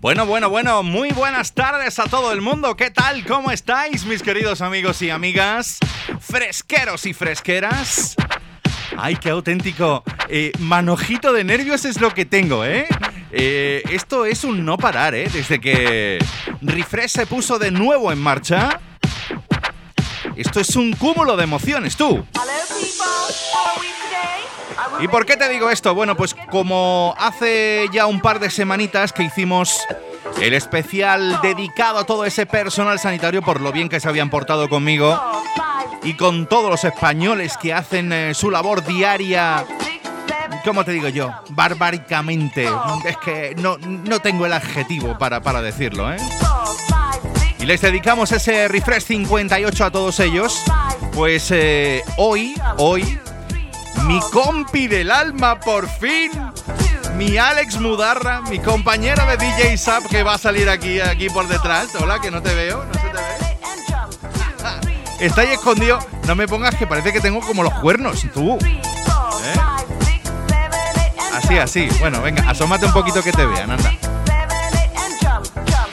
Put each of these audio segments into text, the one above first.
Bueno, bueno, bueno, muy buenas tardes a todo el mundo. ¿Qué tal? ¿Cómo estáis, mis queridos amigos y amigas? Fresqueros y fresqueras. Ay, qué auténtico. Eh, manojito de nervios es lo que tengo, ¿eh? Eh, Esto es un no parar, ¿eh? Desde que Refresh se puso de nuevo en marcha. Esto es un cúmulo de emociones, tú. ¿Y por qué te digo esto? Bueno, pues como hace ya un par de semanitas que hicimos el especial dedicado a todo ese personal sanitario por lo bien que se habían portado conmigo y con todos los españoles que hacen eh, su labor diaria, ¿cómo te digo yo? Barbáricamente. Es que no, no tengo el adjetivo para, para decirlo, ¿eh? Y les dedicamos ese refresh 58 a todos ellos. Pues eh, hoy, hoy, mi compi del alma, por fin. Mi Alex Mudarra, mi compañero de DJ Sap que va a salir aquí, aquí por detrás. Hola, que no te veo, no se te ve. Está ahí escondido. No me pongas que parece que tengo como los cuernos, tú. ¿Eh? Así, así. Bueno, venga, asómate un poquito que te vean, anda.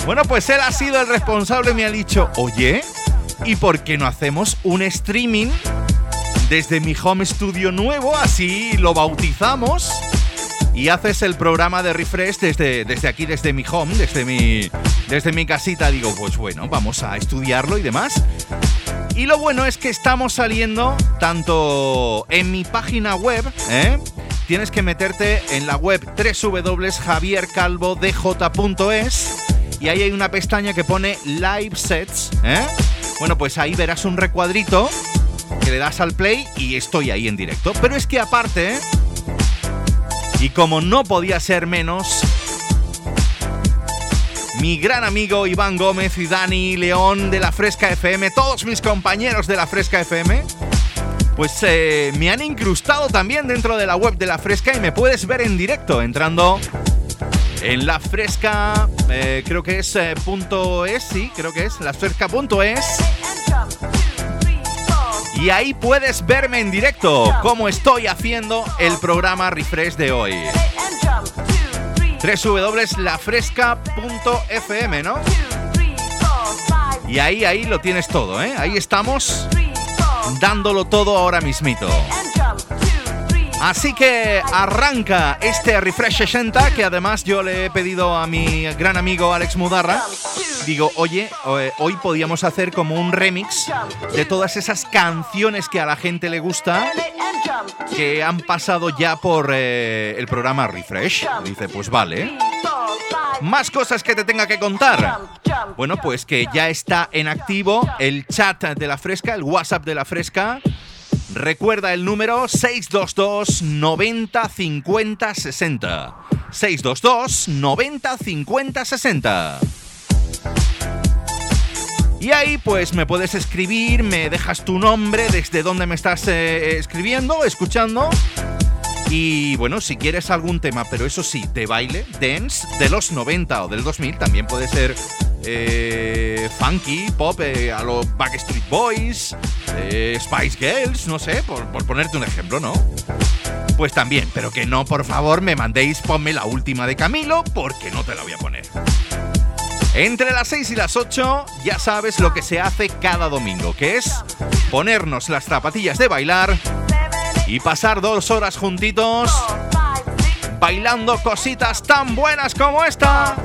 Bueno, pues él ha sido el responsable, me ha dicho, oye, ¿y por qué no hacemos un streaming desde mi home studio nuevo? Así lo bautizamos. Y haces el programa de refresh desde, desde aquí, desde mi home, desde mi, desde mi casita. Digo, pues bueno, vamos a estudiarlo y demás. Y lo bueno es que estamos saliendo tanto en mi página web, ¿eh? Tienes que meterte en la web www.javiercalvodj.es y ahí hay una pestaña que pone Live Sets, ¿eh? Bueno, pues ahí verás un recuadrito que le das al play y estoy ahí en directo. Pero es que aparte, y como no podía ser menos, mi gran amigo Iván Gómez y Dani León de la Fresca FM, todos mis compañeros de la Fresca FM, pues eh, me han incrustado también dentro de la web de la Fresca y me puedes ver en directo entrando en la Fresca, eh, creo que es eh, punto es, sí, creo que es lafresca.es. Y ahí puedes verme en directo, como estoy haciendo el programa Refresh de hoy www.lafresca.fm, ¿no? Y ahí, ahí lo tienes todo, ¿eh? Ahí estamos dándolo todo ahora mismito. Así que arranca este Refresh 60 que además yo le he pedido a mi gran amigo Alex Mudarra. Digo, oye, eh, hoy podíamos hacer como un remix de todas esas canciones que a la gente le gusta que han pasado ya por eh, el programa Refresh. Dice, pues vale. Más cosas que te tenga que contar. Bueno, pues que ya está en activo el chat de la fresca, el WhatsApp de la fresca. Recuerda el número 622 90 50 60. 622 90 50 60. Y ahí pues me puedes escribir, me dejas tu nombre, desde dónde me estás eh, escribiendo, escuchando. Y bueno, si quieres algún tema, pero eso sí, de baile, dance, de los 90 o del 2000, también puede ser eh, funky, pop, eh, a los Backstreet Boys, eh, Spice Girls, no sé, por, por ponerte un ejemplo, ¿no? Pues también, pero que no, por favor, me mandéis, ponme la última de Camilo, porque no te la voy a poner. Entre las 6 y las 8 ya sabes lo que se hace cada domingo, que es ponernos las zapatillas de bailar y pasar dos horas juntitos bailando cositas tan buenas como esta.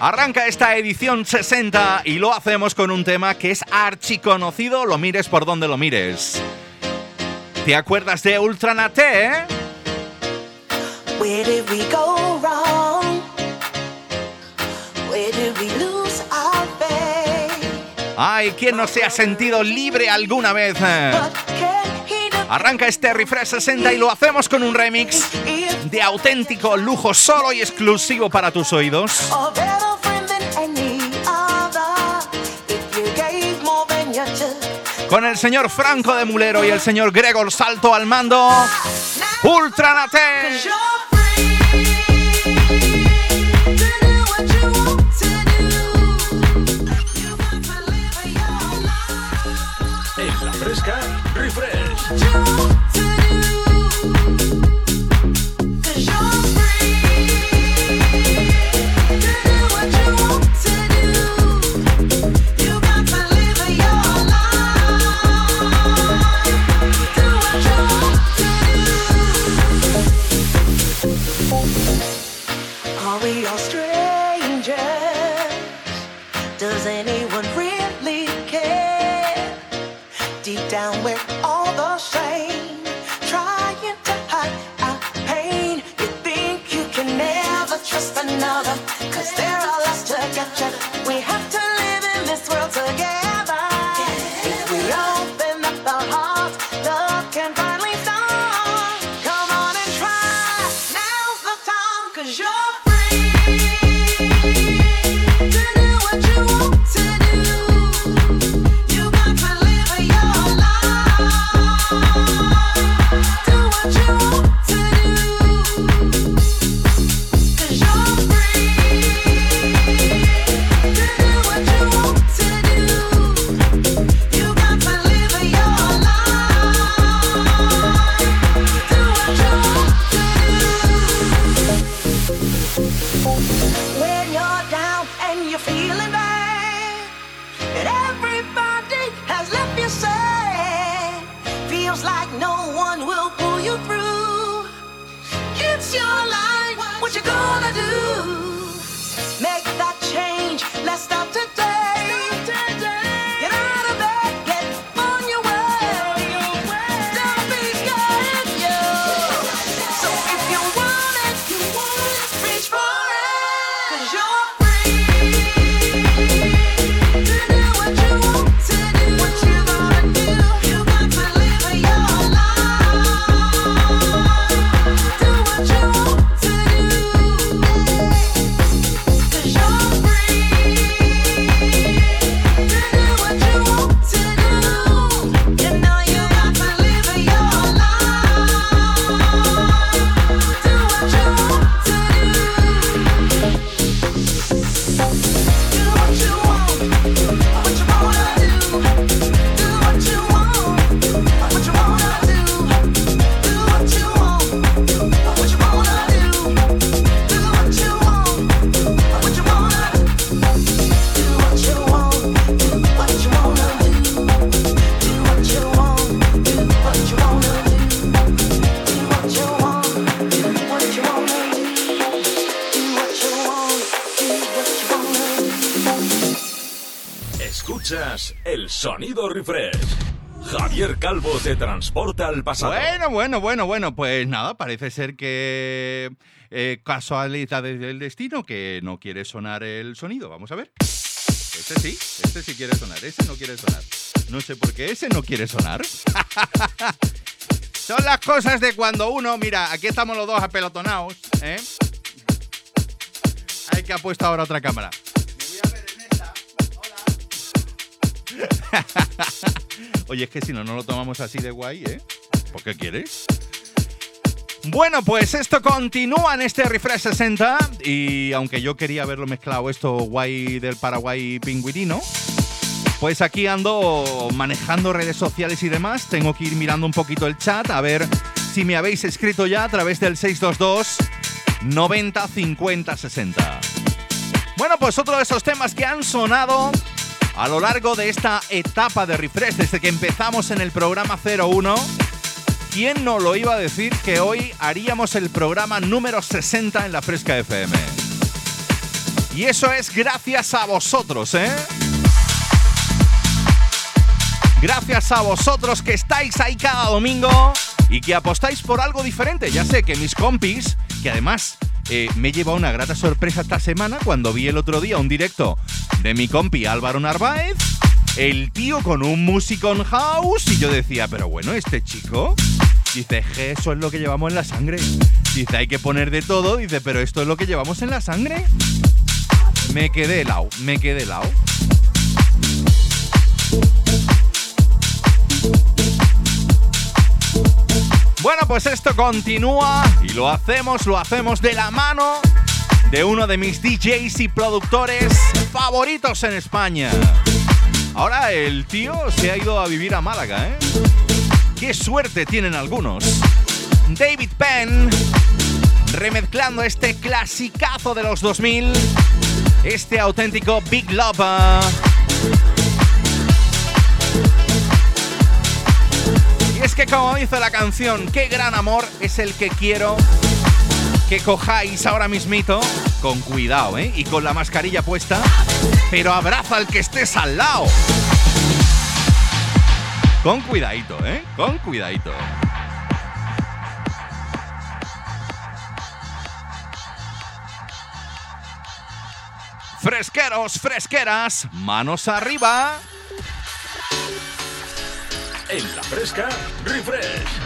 Arranca esta edición 60 y lo hacemos con un tema que es archiconocido, lo mires por donde lo mires. ¿Te acuerdas de Ultranate? Eh? Ay, ¿quién no se ha sentido libre alguna vez? Arranca este refresh 60 y lo hacemos con un remix de auténtico lujo solo y exclusivo para tus oídos. Con el señor Franco de Mulero y el señor Gregor Salto al mando. Ultranate. Te transporta al pasado. Bueno, bueno, bueno, bueno, pues nada, parece ser que eh, casualidad del destino que no quiere sonar el sonido. Vamos a ver. Este sí, este sí quiere sonar, ese no quiere sonar. No sé por qué ese no quiere sonar. Son las cosas de cuando uno, mira, aquí estamos los dos apelotonados, ¿eh? Hay que ha puesto ahora otra cámara. Me voy a ver en esta. Oye, es que si no, no lo tomamos así de guay, ¿eh? ¿Por qué quieres? Bueno, pues esto continúa en este Refresh 60 y aunque yo quería haberlo mezclado esto guay del Paraguay pingüinino, pues aquí ando manejando redes sociales y demás, tengo que ir mirando un poquito el chat a ver si me habéis escrito ya a través del 622 90 50 60. Bueno, pues otro de esos temas que han sonado a lo largo de esta etapa de refresh desde que empezamos en el programa 01. ¿Quién no lo iba a decir que hoy haríamos el programa número 60 en la Fresca FM? Y eso es gracias a vosotros, ¿eh? Gracias a vosotros que estáis ahí cada domingo y que apostáis por algo diferente. Ya sé que mis compis, que además eh, me he llevado una grata sorpresa esta semana cuando vi el otro día un directo de mi compi Álvaro Narváez, el tío con un musicon house y yo decía, pero bueno, este chico, dice, eso es lo que llevamos en la sangre. Dice, hay que poner de todo, dice, pero esto es lo que llevamos en la sangre. Me quedé helado, me quedé helado. Bueno, pues esto continúa y lo hacemos, lo hacemos de la mano de uno de mis DJs y productores favoritos en España. Ahora el tío se ha ido a vivir a Málaga, ¿eh? Qué suerte tienen algunos. David Penn, remezclando este clasicazo de los 2000, este auténtico Big Lover. Que como dice la canción, qué gran amor es el que quiero que cojáis ahora mismito, con cuidado, ¿eh? Y con la mascarilla puesta, pero abraza al que estés al lado. Con cuidadito, ¿eh? Con cuidadito. Fresqueros, fresqueras, manos arriba. En la fresca, refresh.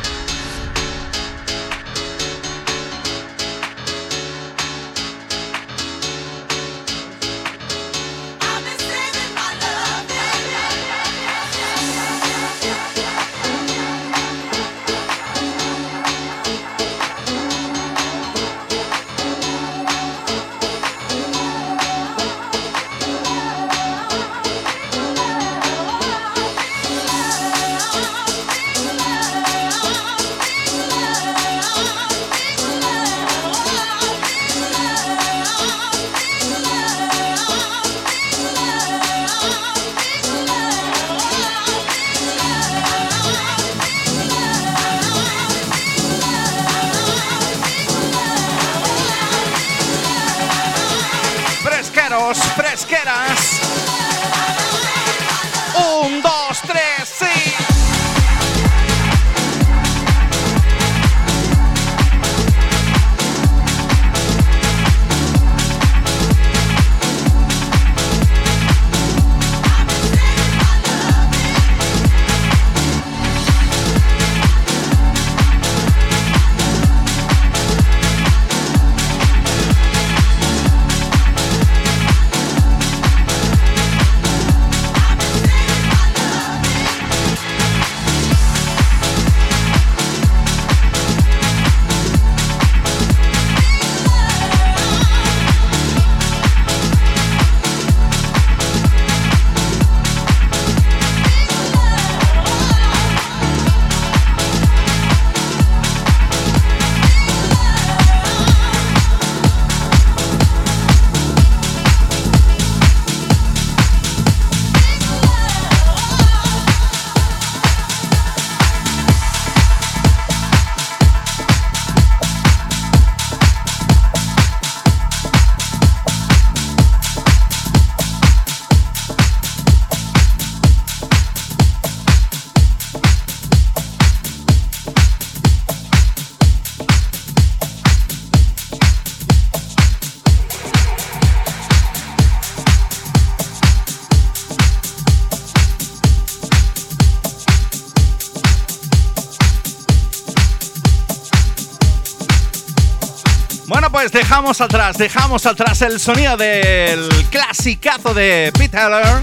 Dejamos atrás, dejamos atrás el sonido del clasicazo de Pete Heller.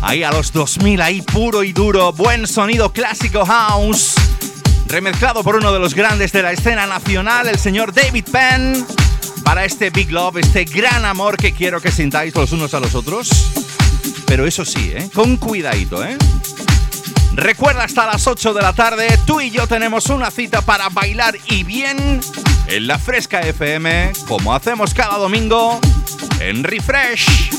Ahí a los 2000, ahí puro y duro, buen sonido clásico house, remezclado por uno de los grandes de la escena nacional, el señor David Penn, para este Big Love, este gran amor que quiero que sintáis los unos a los otros. Pero eso sí, ¿eh? con cuidadito, ¿eh? Recuerda hasta las 8 de la tarde, tú y yo tenemos una cita para bailar y bien en la Fresca FM, como hacemos cada domingo en Refresh.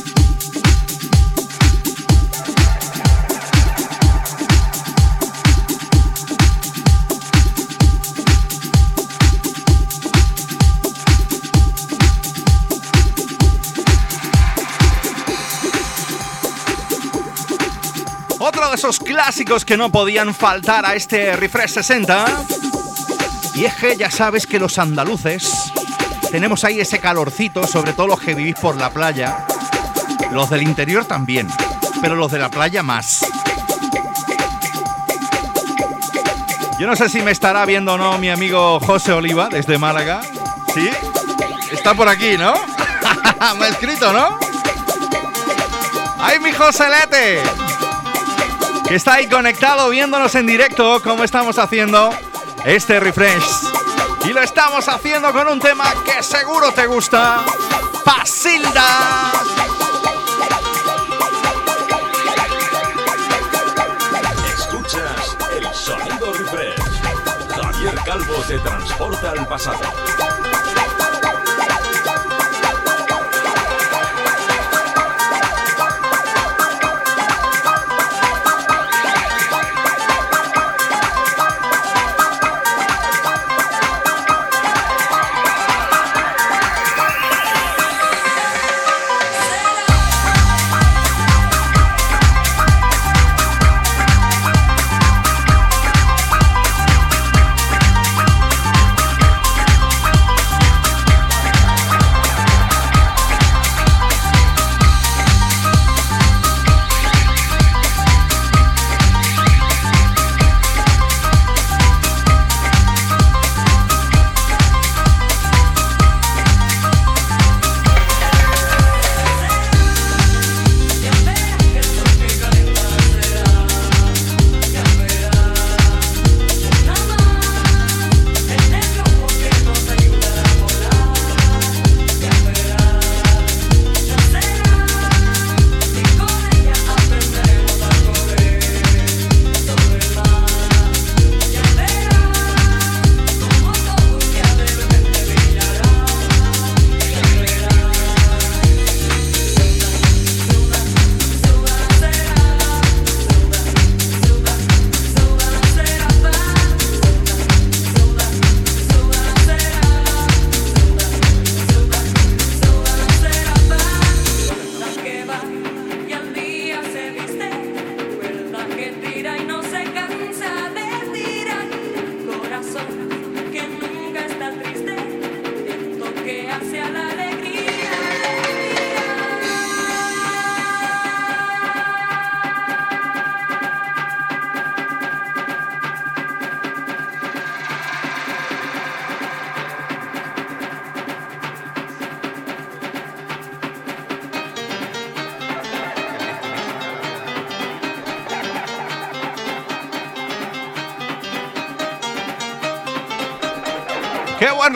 Otro de esos clásicos que no podían faltar a este Refresh 60. Y es que ya sabes que los andaluces tenemos ahí ese calorcito, sobre todo los que vivís por la playa. Los del interior también, pero los de la playa más. Yo no sé si me estará viendo o no mi amigo José Oliva desde Málaga. ¿Sí? Está por aquí, ¿no? me ha escrito, ¿no? ¡Ay, mi Joselete! Que está ahí conectado viéndonos en directo como estamos haciendo este refresh. Y lo estamos haciendo con un tema que seguro te gusta. Pasilda. Escuchas el sonido refresh. Javier Calvo te transporta al pasado.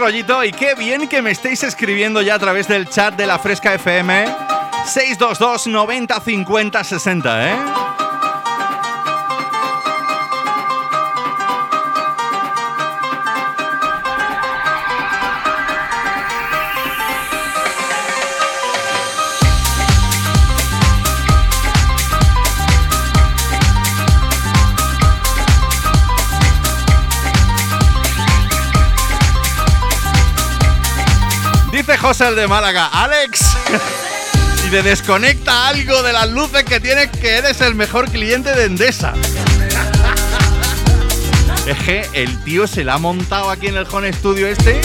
Rollito y qué bien que me estéis escribiendo ya a través del chat de la Fresca FM 622 90 50 60, ¿eh? El de Málaga. Alex, si te desconecta algo de las luces que tienes, que eres el mejor cliente de Endesa. Es que el tío se la ha montado aquí en el Home Studio este,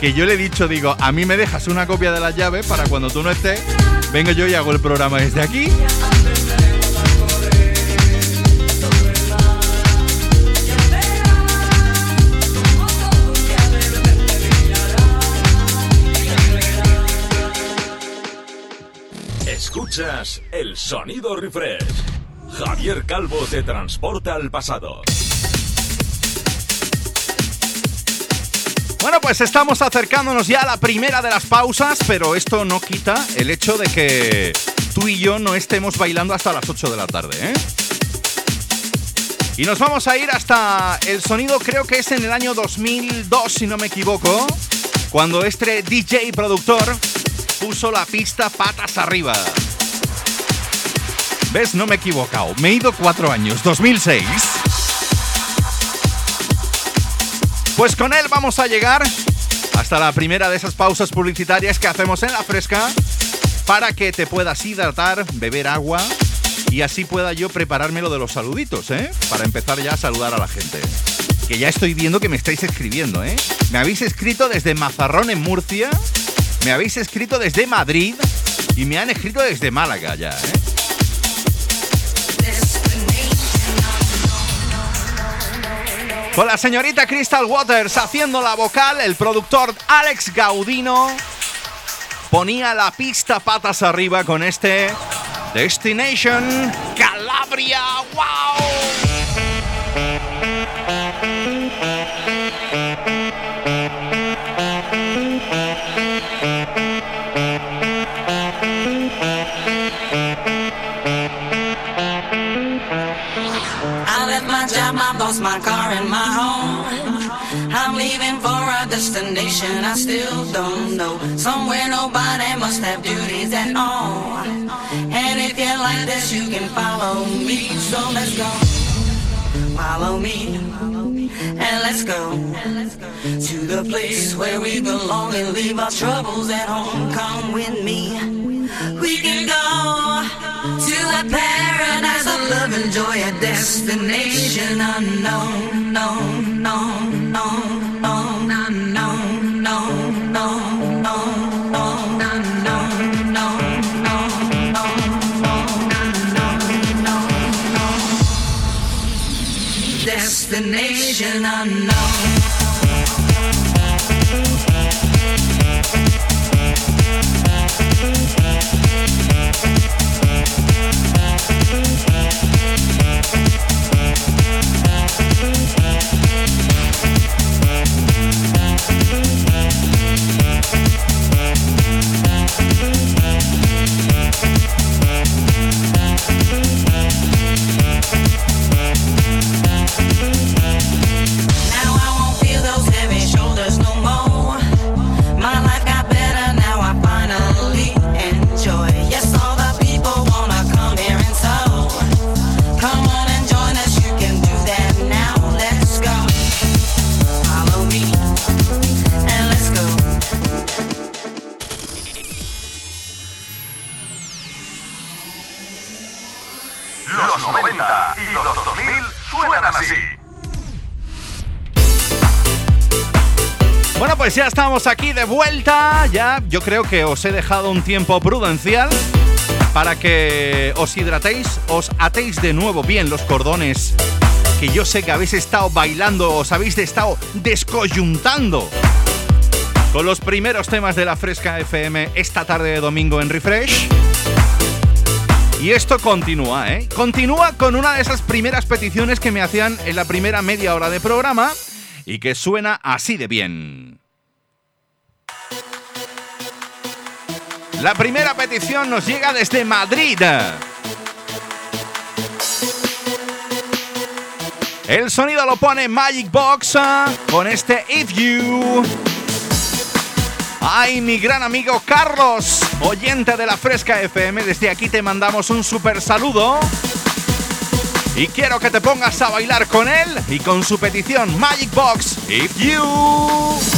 que yo le he dicho, digo, a mí me dejas una copia de las llaves para cuando tú no estés, vengo yo y hago el programa desde aquí. El sonido refresh. Javier Calvo te transporta al pasado. Bueno, pues estamos acercándonos ya a la primera de las pausas, pero esto no quita el hecho de que tú y yo no estemos bailando hasta las 8 de la tarde, ¿eh? Y nos vamos a ir hasta el sonido, creo que es en el año 2002, si no me equivoco, cuando este DJ productor puso la pista patas arriba. ¿Ves? No me he equivocado. Me he ido cuatro años, 2006. Pues con él vamos a llegar hasta la primera de esas pausas publicitarias que hacemos en la fresca para que te puedas hidratar, beber agua y así pueda yo prepararme lo de los saluditos, ¿eh? Para empezar ya a saludar a la gente. Que ya estoy viendo que me estáis escribiendo, ¿eh? Me habéis escrito desde Mazarrón en Murcia, me habéis escrito desde Madrid y me han escrito desde Málaga ya, ¿eh? Con la señorita Crystal Waters haciendo la vocal, el productor Alex Gaudino ponía la pista patas arriba con este Destination Calabria. ¡Wow! my and my home. I'm leaving for a destination I still don't know. Somewhere nobody must have duties at all. And if you like this, you can follow me. So let's go. Follow me. And let's go to the place where we belong and leave our troubles at home. Come with me. We can go a paradise of love and joy, a destination unknown, known, known, known, known, unknown, known, known, known, known, unknown, known, known, unknown. ya estamos aquí de vuelta. Ya, yo creo que os he dejado un tiempo prudencial para que os hidratéis, os atéis de nuevo bien los cordones. Que yo sé que habéis estado bailando, os habéis estado descoyuntando con los primeros temas de la Fresca FM esta tarde de domingo en Refresh. Y esto continúa, ¿eh? Continúa con una de esas primeras peticiones que me hacían en la primera media hora de programa y que suena así de bien. La primera petición nos llega desde Madrid. El sonido lo pone Magic Box con este If You. Ay, mi gran amigo Carlos, oyente de la Fresca FM, desde aquí te mandamos un super saludo. Y quiero que te pongas a bailar con él y con su petición Magic Box If You.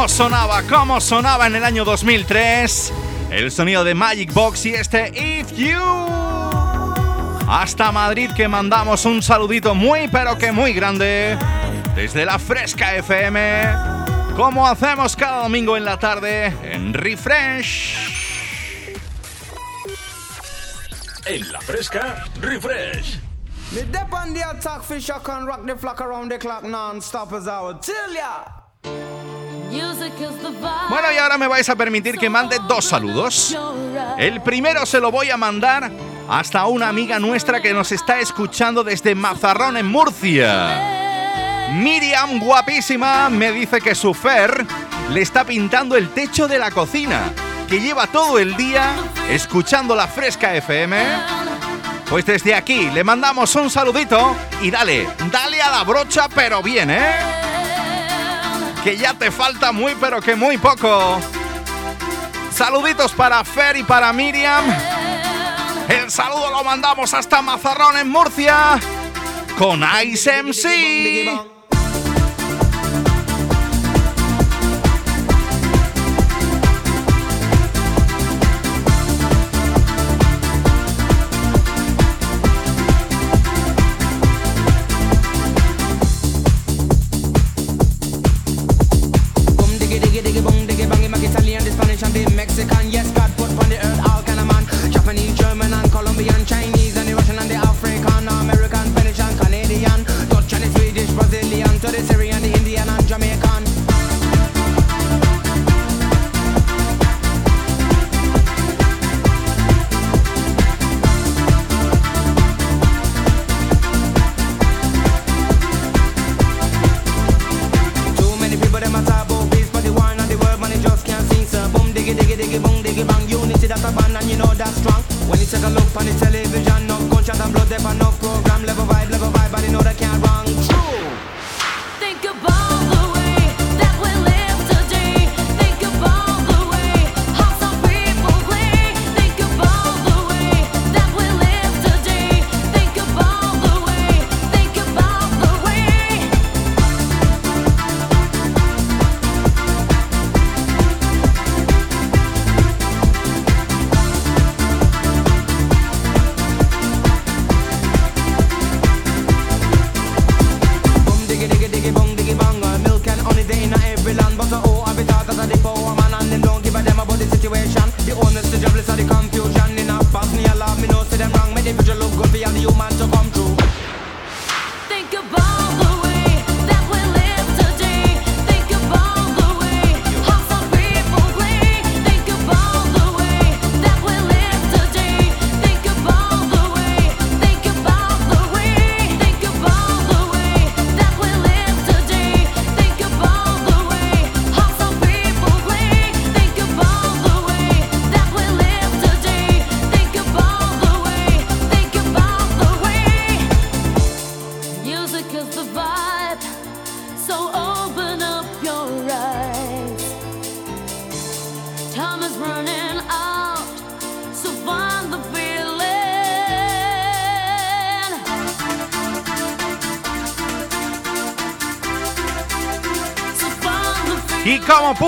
Cómo sonaba, cómo sonaba en el año 2003 el sonido de Magic Box y este If You. Hasta Madrid que mandamos un saludito muy pero que muy grande desde la Fresca FM, como hacemos cada domingo en la tarde en Refresh. En la Fresca, Refresh. Bueno, y ahora me vais a permitir que mande dos saludos. El primero se lo voy a mandar hasta una amiga nuestra que nos está escuchando desde Mazarrón en Murcia. Miriam, guapísima, me dice que su Fer le está pintando el techo de la cocina, que lleva todo el día escuchando la fresca FM. Pues desde aquí le mandamos un saludito y dale, dale a la brocha, pero bien, ¿eh? Que ya te falta muy pero que muy poco. Saluditos para Fer y para Miriam. El saludo lo mandamos hasta Mazarrón en Murcia con Ice MC.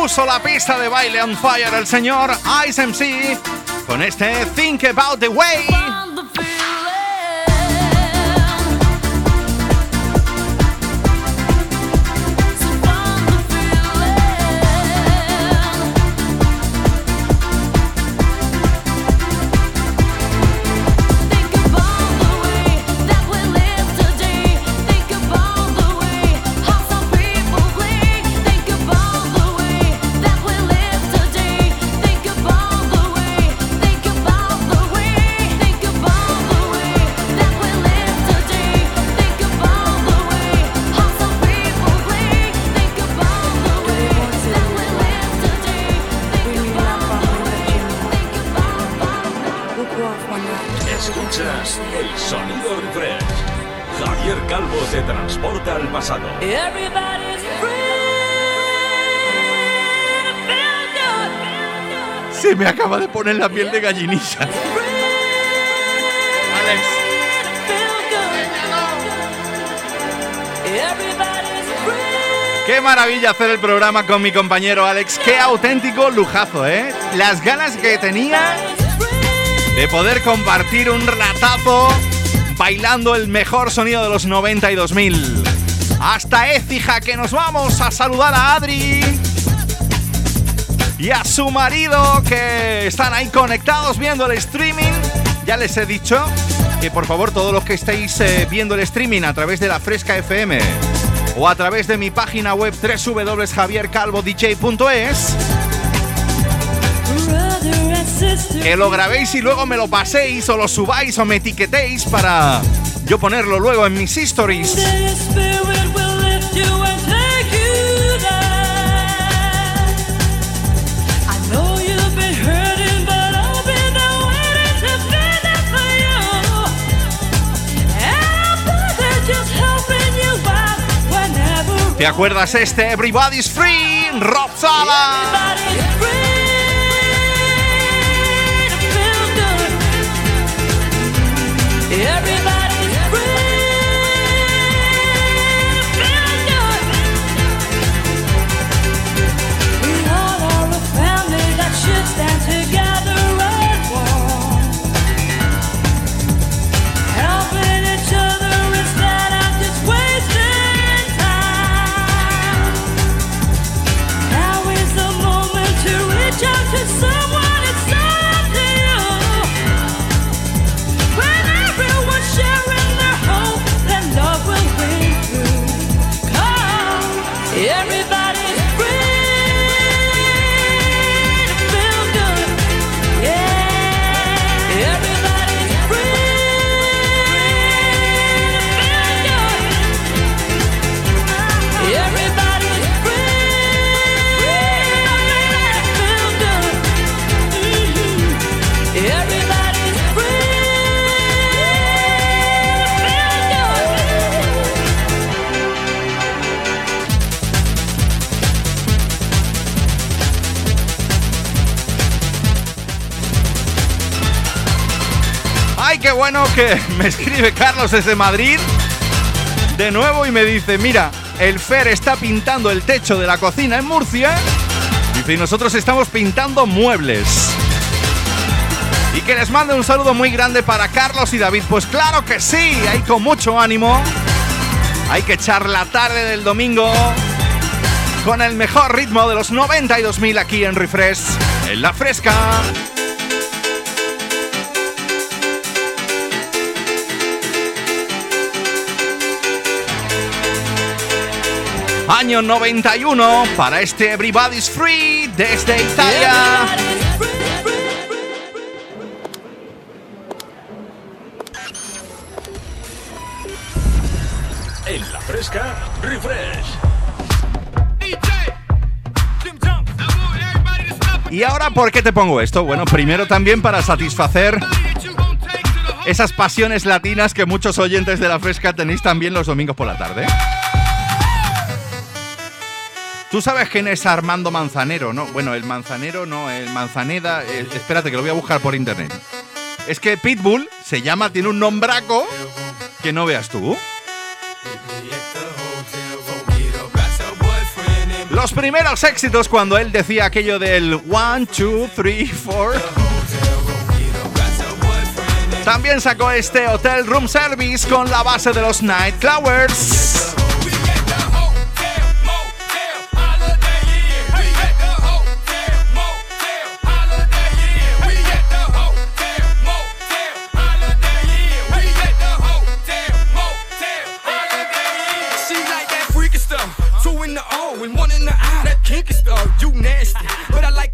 Puso la pista de baile on fire el señor Ice MC con este Think About the Way. Me acaba de poner la piel de gallinilla. Qué maravilla hacer el programa con mi compañero Alex. Qué auténtico lujazo, ¿eh? Las ganas que tenía de poder compartir un ratazo bailando el mejor sonido de los 90 y 2000. Hasta Écija que nos vamos a saludar a Adri y a su marido que están ahí conectados viendo el streaming. Ya les he dicho que por favor todos los que estéis eh, viendo el streaming a través de la Fresca FM o a través de mi página web www.javiercalvodj.es. Que lo grabéis y luego me lo paséis o lo subáis o me etiquetéis para yo ponerlo luego en mis stories. ¿Te acuerdas este Everybody's Free? Rob Sala. Bueno que me escribe Carlos desde Madrid de nuevo y me dice, mira, el Fer está pintando el techo de la cocina en Murcia. Dice, y nosotros estamos pintando muebles. Y que les mande un saludo muy grande para Carlos y David. Pues claro que sí, hay con mucho ánimo. Hay que echar la tarde del domingo con el mejor ritmo de los 92.000 aquí en Refresh, en la fresca. Año 91 para este Everybody's Free desde Italia. En la fresca, refresh. ¿Y ahora por qué te pongo esto? Bueno, primero también para satisfacer esas pasiones latinas que muchos oyentes de la fresca tenéis también los domingos por la tarde. ¿Tú sabes quién es Armando Manzanero, no? Bueno, el Manzanero no, el Manzaneda. espérate, que lo voy a buscar por internet. Es que Pitbull se llama, tiene un nombraco que no veas tú. Los primeros éxitos cuando él decía aquello del 1, 2, 3, 4. También sacó este Hotel Room Service con la base de los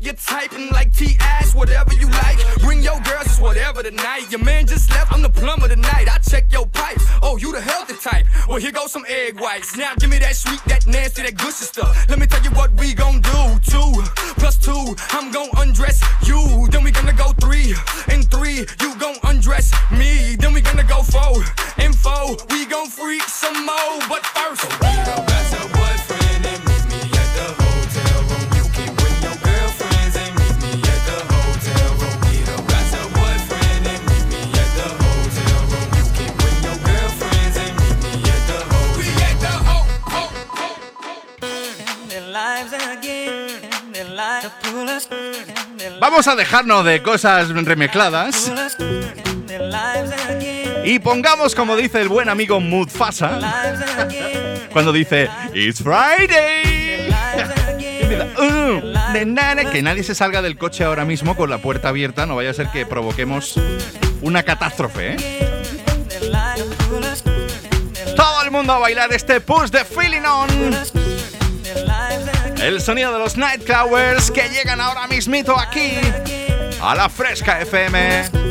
Nightclowers. typing like T-Ass, whatever you like. Bring your girls, it's whatever tonight. Your man just left, I'm the plumber tonight. I check your pipes. Oh, you the healthy type. Well, here goes some egg whites. Now give me that sweet, that nasty, that gushy stuff. Let me tell you what we gon' do. Two plus two, I'm gon' undress you. Then we gonna go three and three, you gon' undress me. Then we gonna go four and four, we gon' freak some more. But first. Vamos a dejarnos de cosas remezcladas. Y pongamos, como dice el buen amigo Mudfasa, cuando dice It's Friday. Uh, que nadie se salga del coche ahora mismo con la puerta abierta, no vaya a ser que provoquemos una catástrofe. ¿eh? Todo el mundo a bailar este push de Feeling On. El sonido de los Nightcrawlers que llegan ahora mismito aquí a la Fresca FM.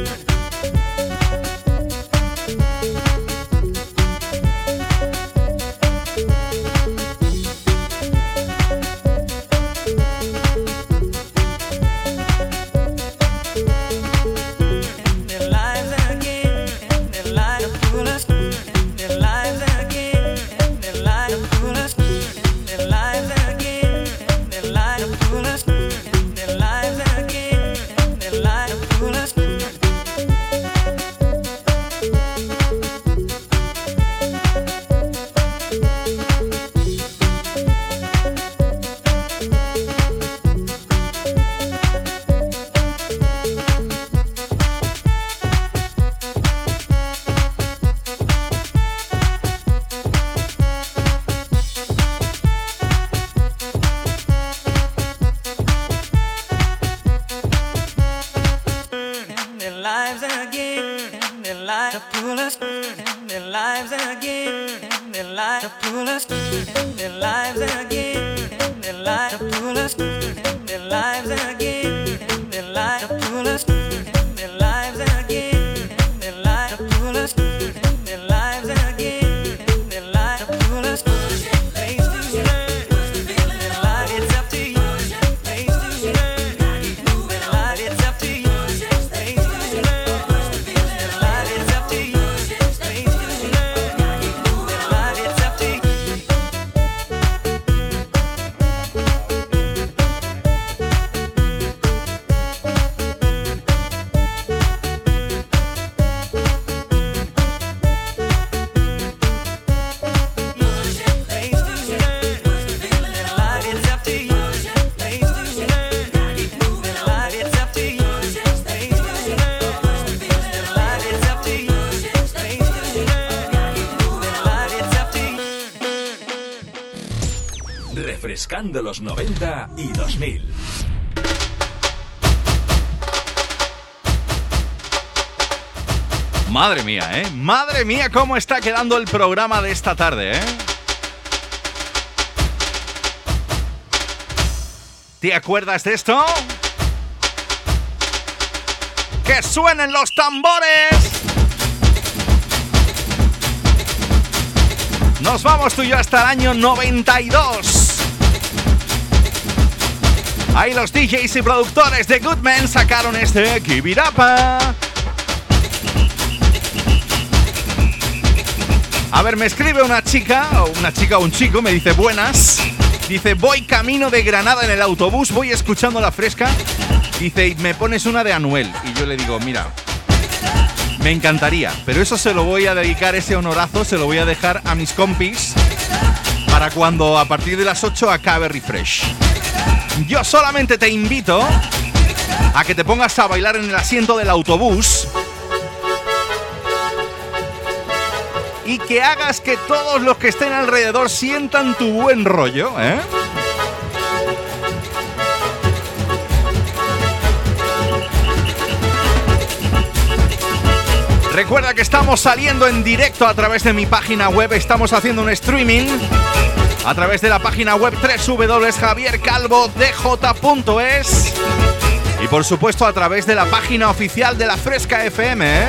De los 90 y 2000. Madre mía, ¿eh? Madre mía, cómo está quedando el programa de esta tarde, ¿eh? ¿Te acuerdas de esto? ¡Que suenen los tambores! Nos vamos tú y yo hasta el año 92. Ahí los DJs y productores de Goodman sacaron este Kibirapa. A ver, me escribe una chica, o una chica o un chico, me dice buenas. Dice, voy camino de Granada en el autobús, voy escuchando la fresca. Dice, me pones una de Anuel. Y yo le digo, mira, me encantaría, pero eso se lo voy a dedicar, ese honorazo, se lo voy a dejar a mis compis para cuando a partir de las 8 acabe Refresh. Yo solamente te invito a que te pongas a bailar en el asiento del autobús y que hagas que todos los que estén alrededor sientan tu buen rollo, ¿eh? Recuerda que estamos saliendo en directo a través de mi página web, estamos haciendo un streaming a través de la página web www.javiercalvodj.es y por supuesto a través de la página oficial de la Fresca FM. ¿eh?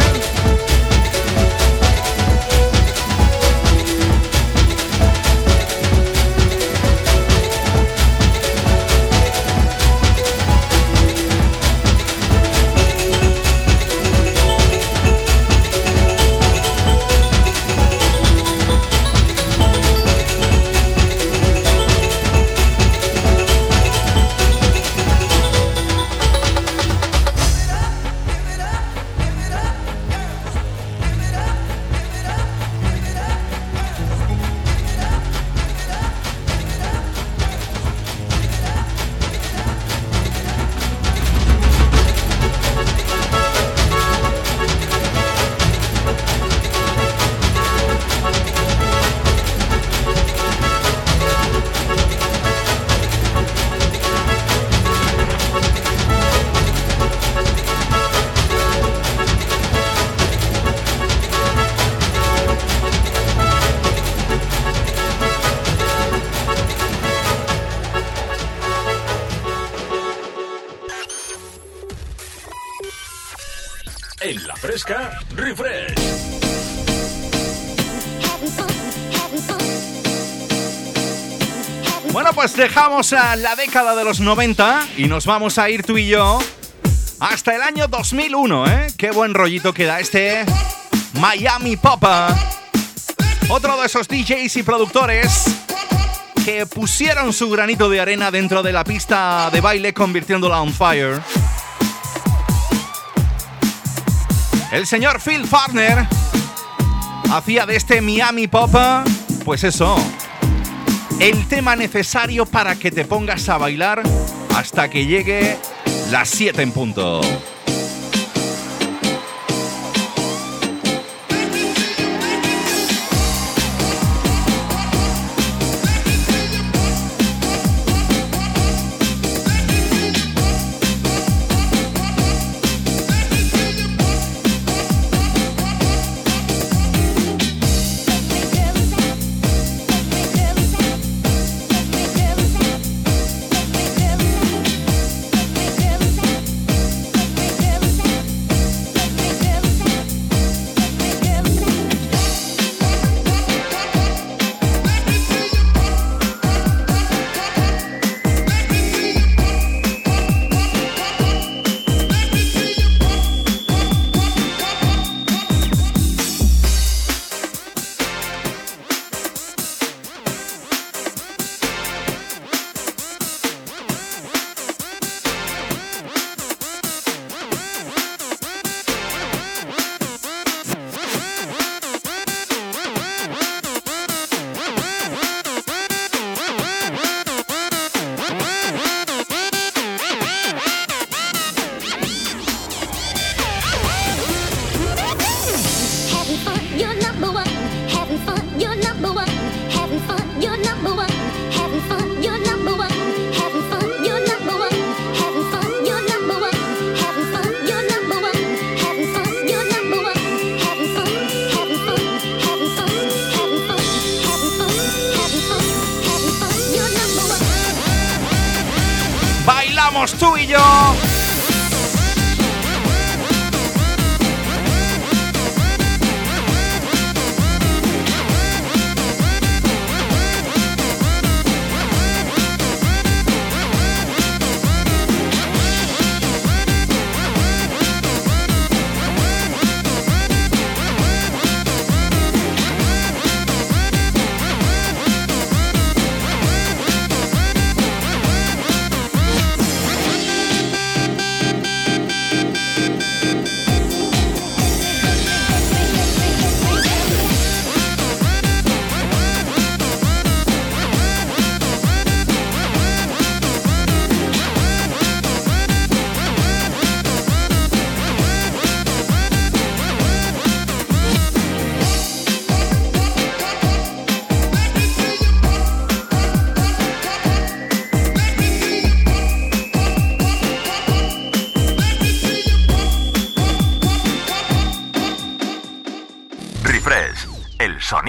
Dejamos a la década de los 90 y nos vamos a ir tú y yo hasta el año 2001, ¿eh? Qué buen rollito queda este Miami Popa. Otro de esos DJs y productores que pusieron su granito de arena dentro de la pista de baile convirtiéndola on fire. El señor Phil Farner hacía de este Miami Pop, pues eso, el tema necesario para que te pongas a bailar hasta que llegue las 7 en punto.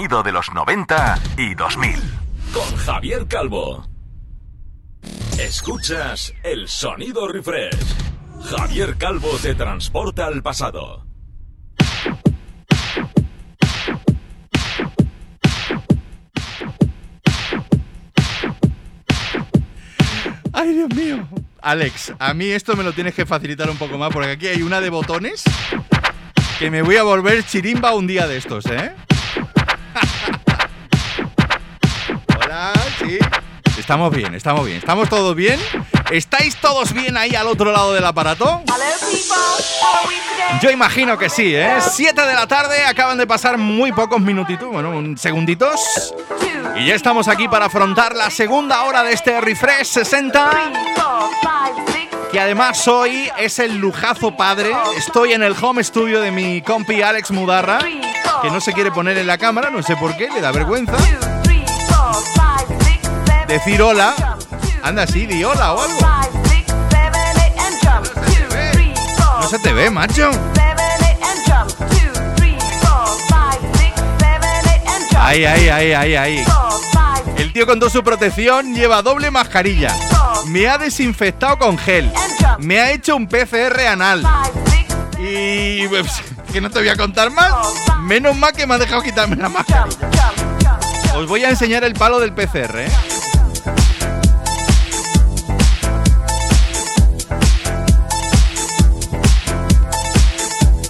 De los 90 y 2000. Con Javier Calvo. Escuchas el sonido refresh. Javier Calvo te transporta al pasado. Ay, Dios mío. Alex, a mí esto me lo tienes que facilitar un poco más porque aquí hay una de botones que me voy a volver chirimba un día de estos, ¿eh? Hola, sí. Estamos bien, estamos bien. ¿Estamos todos bien? ¿Estáis todos bien ahí al otro lado del aparato? Yo imagino que sí, ¿eh? Siete de la tarde, acaban de pasar muy pocos minutitos, bueno, un segunditos. Y ya estamos aquí para afrontar la segunda hora de este Refresh 60. Que además hoy es el lujazo padre. Estoy en el home studio de mi compi Alex Mudarra que no se quiere poner en la cámara, no sé por qué, le da vergüenza. Decir hola. Anda así, di hola o algo. No se te ve, macho. Ahí, ahí, ahí, ahí, ahí. El tío con toda su protección lleva doble mascarilla. Me ha desinfectado con gel. Me ha hecho un PCR anal. Y pues, que no te voy a contar más. Menos mal que me ha dejado quitarme la máscara. Os voy a enseñar el palo del PCR, ¿eh?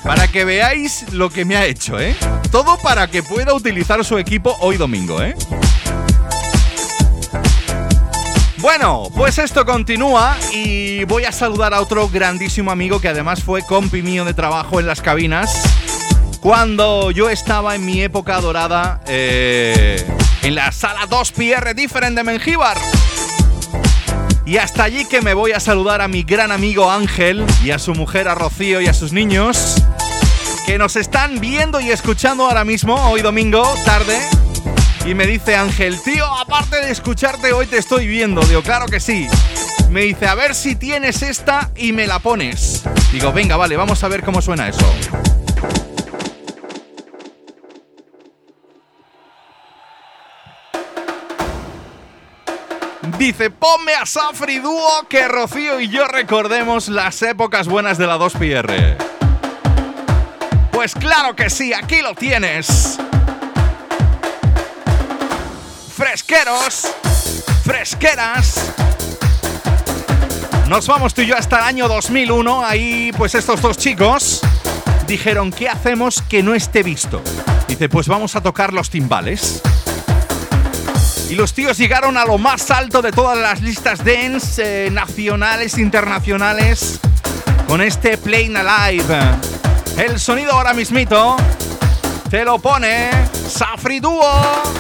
Para que veáis lo que me ha hecho, ¿eh? Todo para que pueda utilizar su equipo hoy domingo, ¿eh? Bueno, pues esto continúa y voy a saludar a otro grandísimo amigo que además fue compi mío de trabajo en las cabinas cuando yo estaba en mi época dorada eh, en la sala 2PR Different de Mengíbar. Y hasta allí que me voy a saludar a mi gran amigo Ángel y a su mujer, a Rocío y a sus niños que nos están viendo y escuchando ahora mismo, hoy domingo, tarde. Y me dice Ángel, tío, aparte de escucharte hoy te estoy viendo. Digo, claro que sí. Me dice, a ver si tienes esta y me la pones. Digo, venga, vale, vamos a ver cómo suena eso. Dice, ponme a Safri Dúo que Rocío y yo recordemos las épocas buenas de la 2PR. Pues claro que sí, aquí lo tienes. Fresqueros, fresqueras. Nos vamos tú y yo hasta el año 2001. Ahí, pues estos dos chicos dijeron, ¿qué hacemos que no esté visto? Dice, pues vamos a tocar los timbales. Y los tíos llegaron a lo más alto de todas las listas dance eh, nacionales, internacionales, con este Plain Alive. El sonido ahora mismito te lo pone Safri Duo.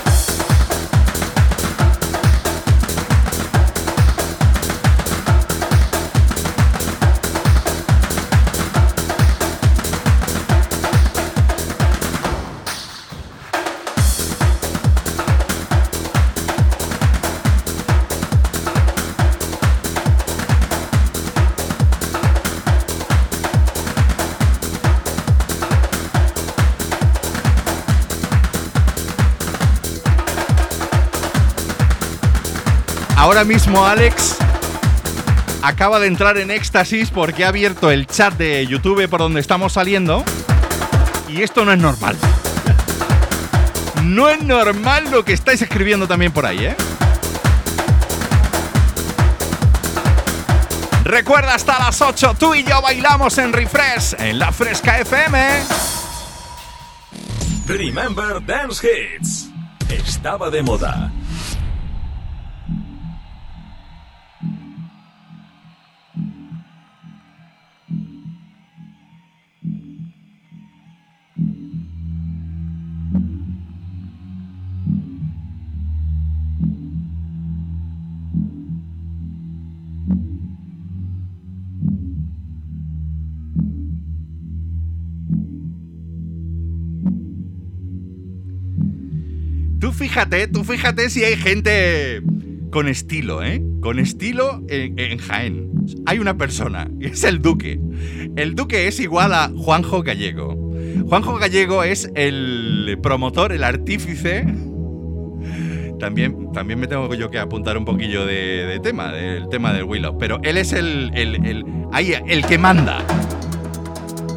Ahora mismo Alex acaba de entrar en éxtasis porque ha abierto el chat de YouTube por donde estamos saliendo. Y esto no es normal. No es normal lo que estáis escribiendo también por ahí, ¿eh? Recuerda hasta las 8, tú y yo bailamos en Refresh, en la Fresca FM. Remember Dance Hits. Estaba de moda. Fíjate, tú fíjate si hay gente con estilo, ¿eh? Con estilo en, Jaén. Hay una persona, es el Duque. El Duque es igual a Juanjo Gallego. Juanjo Gallego es el promotor, el artífice. También, también me tengo yo que apuntar un poquillo de, tema, del tema del Willow. Pero él es el, el, el, el que manda.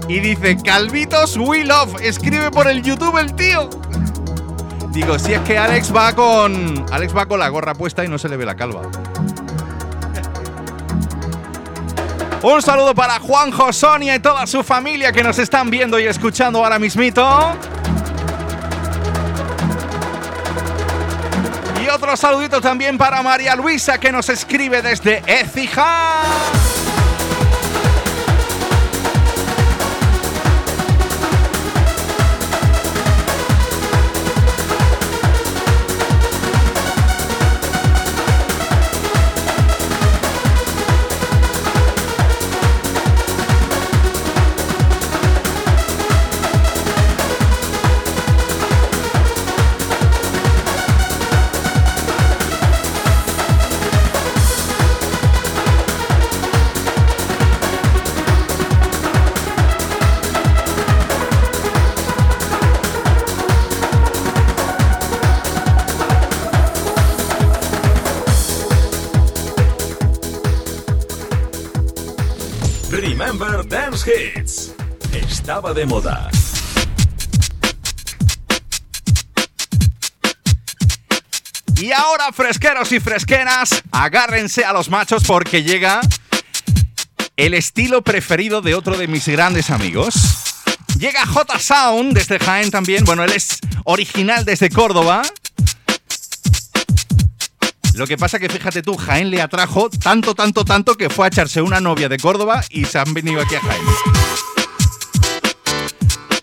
Y dice, Calvitos Willow, escribe por el YouTube el tío. Digo, si es que Alex va con. Alex va con la gorra puesta y no se le ve la calva. Un saludo para Juanjo, Sonia y toda su familia que nos están viendo y escuchando ahora mismito. Y otro saludito también para María Luisa que nos escribe desde Estaba de moda. Y ahora, fresqueros y fresqueras, agárrense a los machos porque llega el estilo preferido de otro de mis grandes amigos. Llega J Sound desde Jaén también. Bueno, él es original desde Córdoba lo que pasa que fíjate tú, Jaén le atrajo tanto, tanto, tanto que fue a echarse una novia de Córdoba y se han venido aquí a Jaén.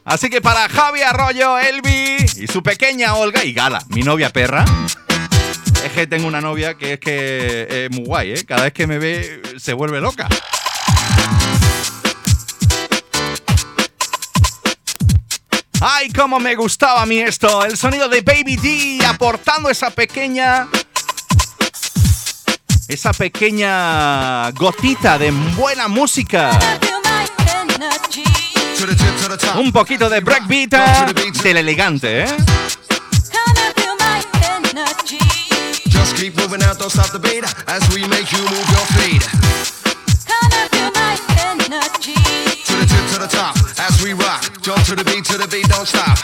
Así que para Javi Arroyo, Elvi y su pequeña Olga y Gala, mi novia perra. Es que tengo una novia que es que es muy guay, ¿eh? Cada vez que me ve se vuelve loca. ¡Ay, cómo me gustaba a mí esto! El sonido de Baby D aportando esa pequeña... Esa pequeña gotita de buena música. Un poquito de breakbeat del elegante, ¿eh? Just keep moving out, don't stop the beat as we make you move your feet. To the tip, to the top, as we rock. Jump to the beat, to the beat, don't stop.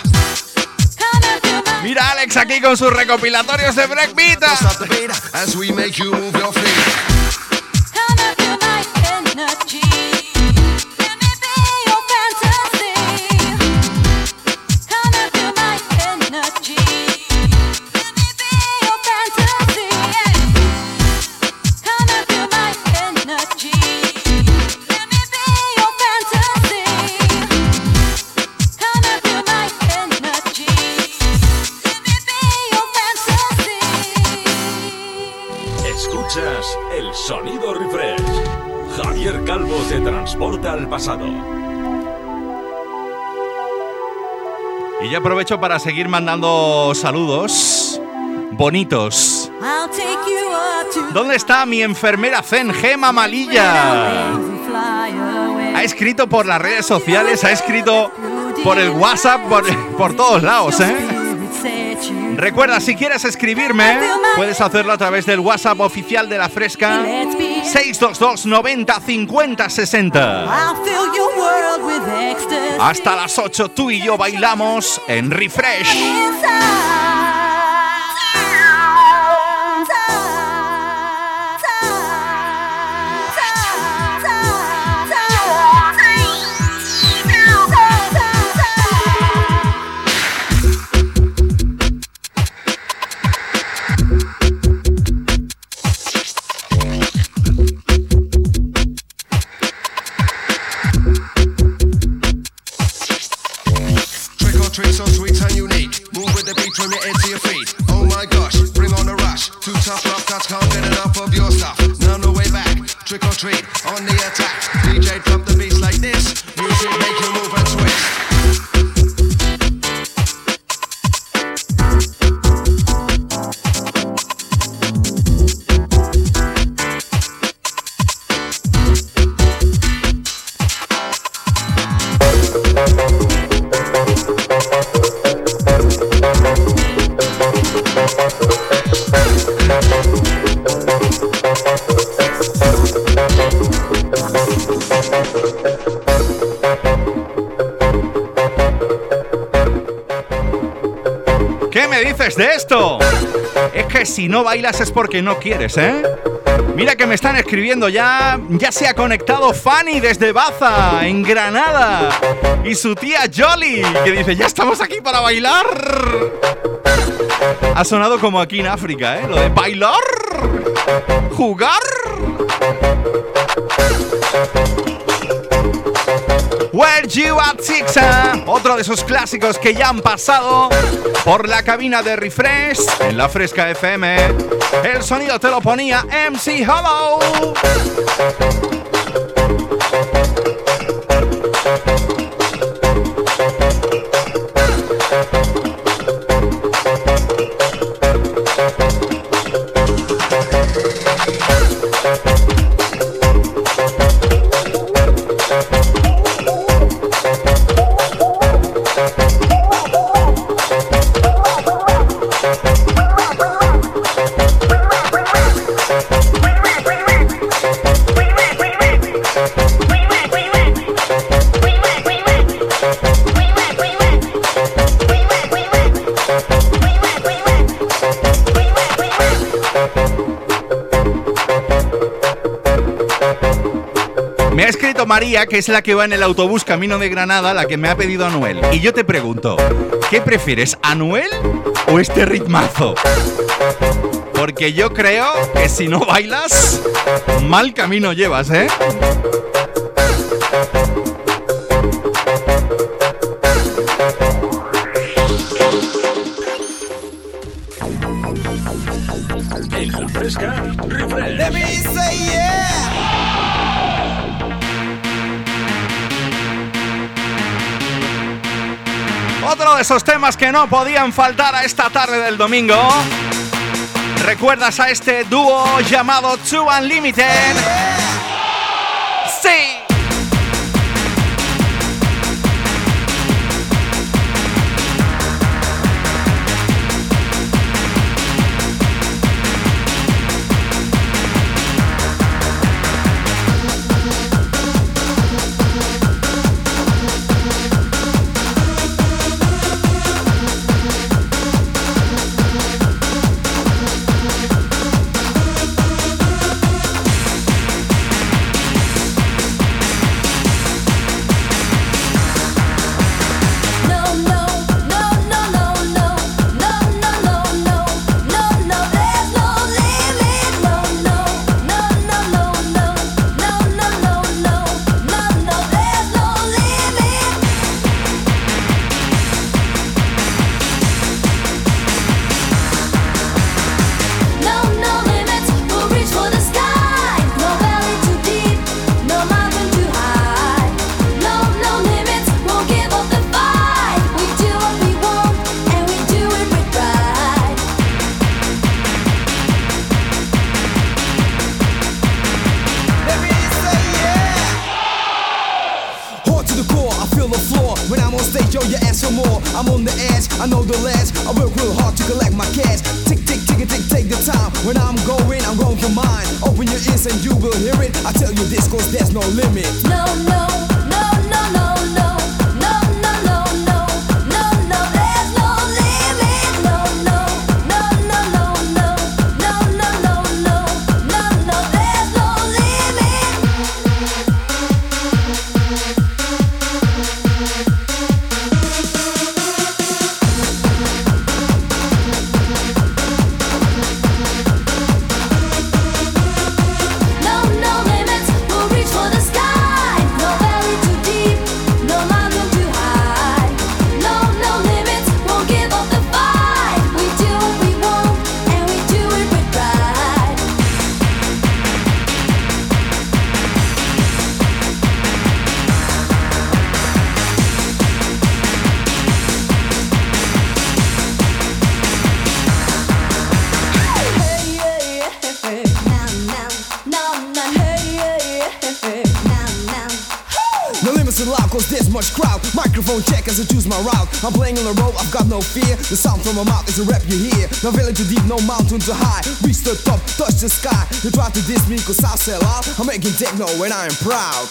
Mira Alex aquí con sus recopilatorios de breakbeat. Escuchas el sonido refresh. Javier Calvo te transporta al pasado. Y ya aprovecho para seguir mandando saludos bonitos. ¿Dónde está mi enfermera Zen, Gema Malilla? Ha escrito por las redes sociales, ha escrito por el WhatsApp, por, por todos lados, ¿eh? Recuerda, si quieres escribirme, puedes hacerlo a través del WhatsApp oficial de La Fresca 622 90 50 60. Hasta las 8 tú y yo bailamos en Refresh. Que si no bailas es porque no quieres, ¿eh? Mira que me están escribiendo ya. Ya se ha conectado Fanny desde Baza, en Granada. Y su tía Jolly, que dice: Ya estamos aquí para bailar. Ha sonado como aquí en África, ¿eh? Lo de bailar, jugar. At Sixa, otro de esos clásicos que ya han pasado por la cabina de refresh en la Fresca FM. El sonido te lo ponía MC Hollow. María, que es la que va en el autobús camino de Granada, la que me ha pedido a Noel. Y yo te pregunto, ¿qué prefieres, a Noel o este ritmazo? Porque yo creo que si no bailas, mal camino llevas, ¿eh? De esos temas que no podían faltar a esta tarde del domingo. ¿Recuerdas a este dúo llamado Two Unlimited? I'm playing on the road, I've got no fear. The sound from my mouth is a rap you hear. No valley too deep, no mountain too high. Reach the top, touch the sky. You try to diss me, cause I sell out. I'm making techno and I am proud.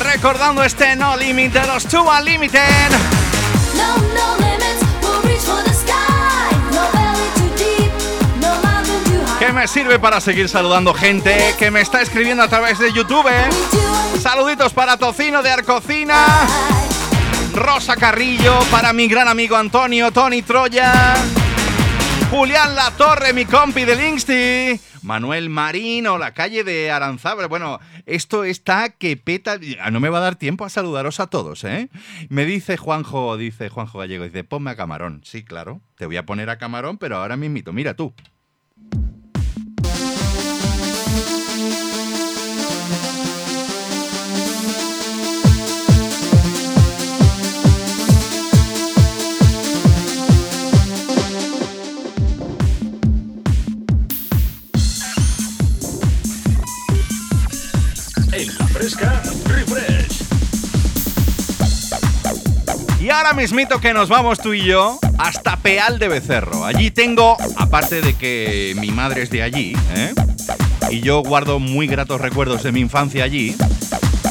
Recordando este No Limit de los Two Unlimited. Me sirve para seguir saludando gente que me está escribiendo a través de YouTube. Saluditos para Tocino de Arcocina. Rosa Carrillo, para mi gran amigo Antonio, Tony Troya. Julián La Torre, mi compi del Insti. Manuel Marino, la calle de Aranzábal. Bueno, esto está que peta. Ah, No me va a dar tiempo a saludaros a todos, ¿eh? Me dice Juanjo, dice Juanjo Gallego, dice, ponme a Camarón. Sí, claro, te voy a poner a Camarón, pero ahora mismito, mira tú. Refresh. Y ahora mismito que nos vamos tú y yo hasta Peal de Becerro. Allí tengo, aparte de que mi madre es de allí, ¿eh? y yo guardo muy gratos recuerdos de mi infancia allí,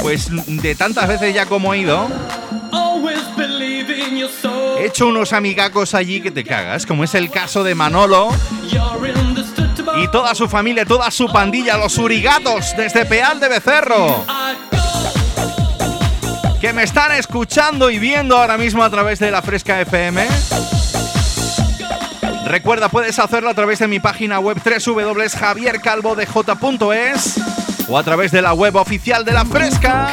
pues de tantas veces ya como he ido, He hecho unos amigacos allí que te cagas, como es el caso de Manolo y toda su familia, toda su pandilla, los urigatos desde Peal de Becerro. Que me están escuchando y viendo ahora mismo a través de la Fresca FM. Recuerda, puedes hacerlo a través de mi página web www.javiercalvodej.es o a través de la web oficial de la Fresca.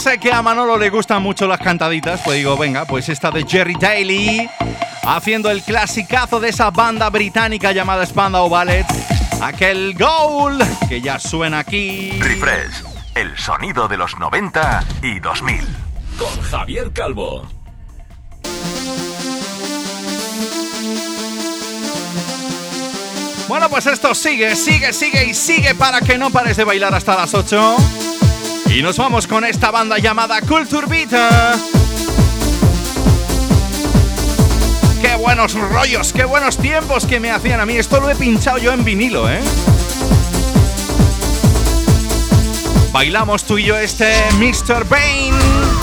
Sé que a Manolo le gustan mucho las cantaditas, pues digo, venga, pues esta de Jerry Daly, haciendo el clasicazo de esa banda británica llamada Spandau Ballet, aquel goal que ya suena aquí. Refresh, el sonido de los 90 y 2000. Con Javier Calvo. Bueno, pues esto sigue, sigue, sigue y sigue para que no pares de bailar hasta las 8. Y nos vamos con esta banda llamada Culture Vita. Qué buenos rollos, qué buenos tiempos que me hacían a mí. Esto lo he pinchado yo en vinilo, ¿eh? Bailamos tú y yo este Mr. Bane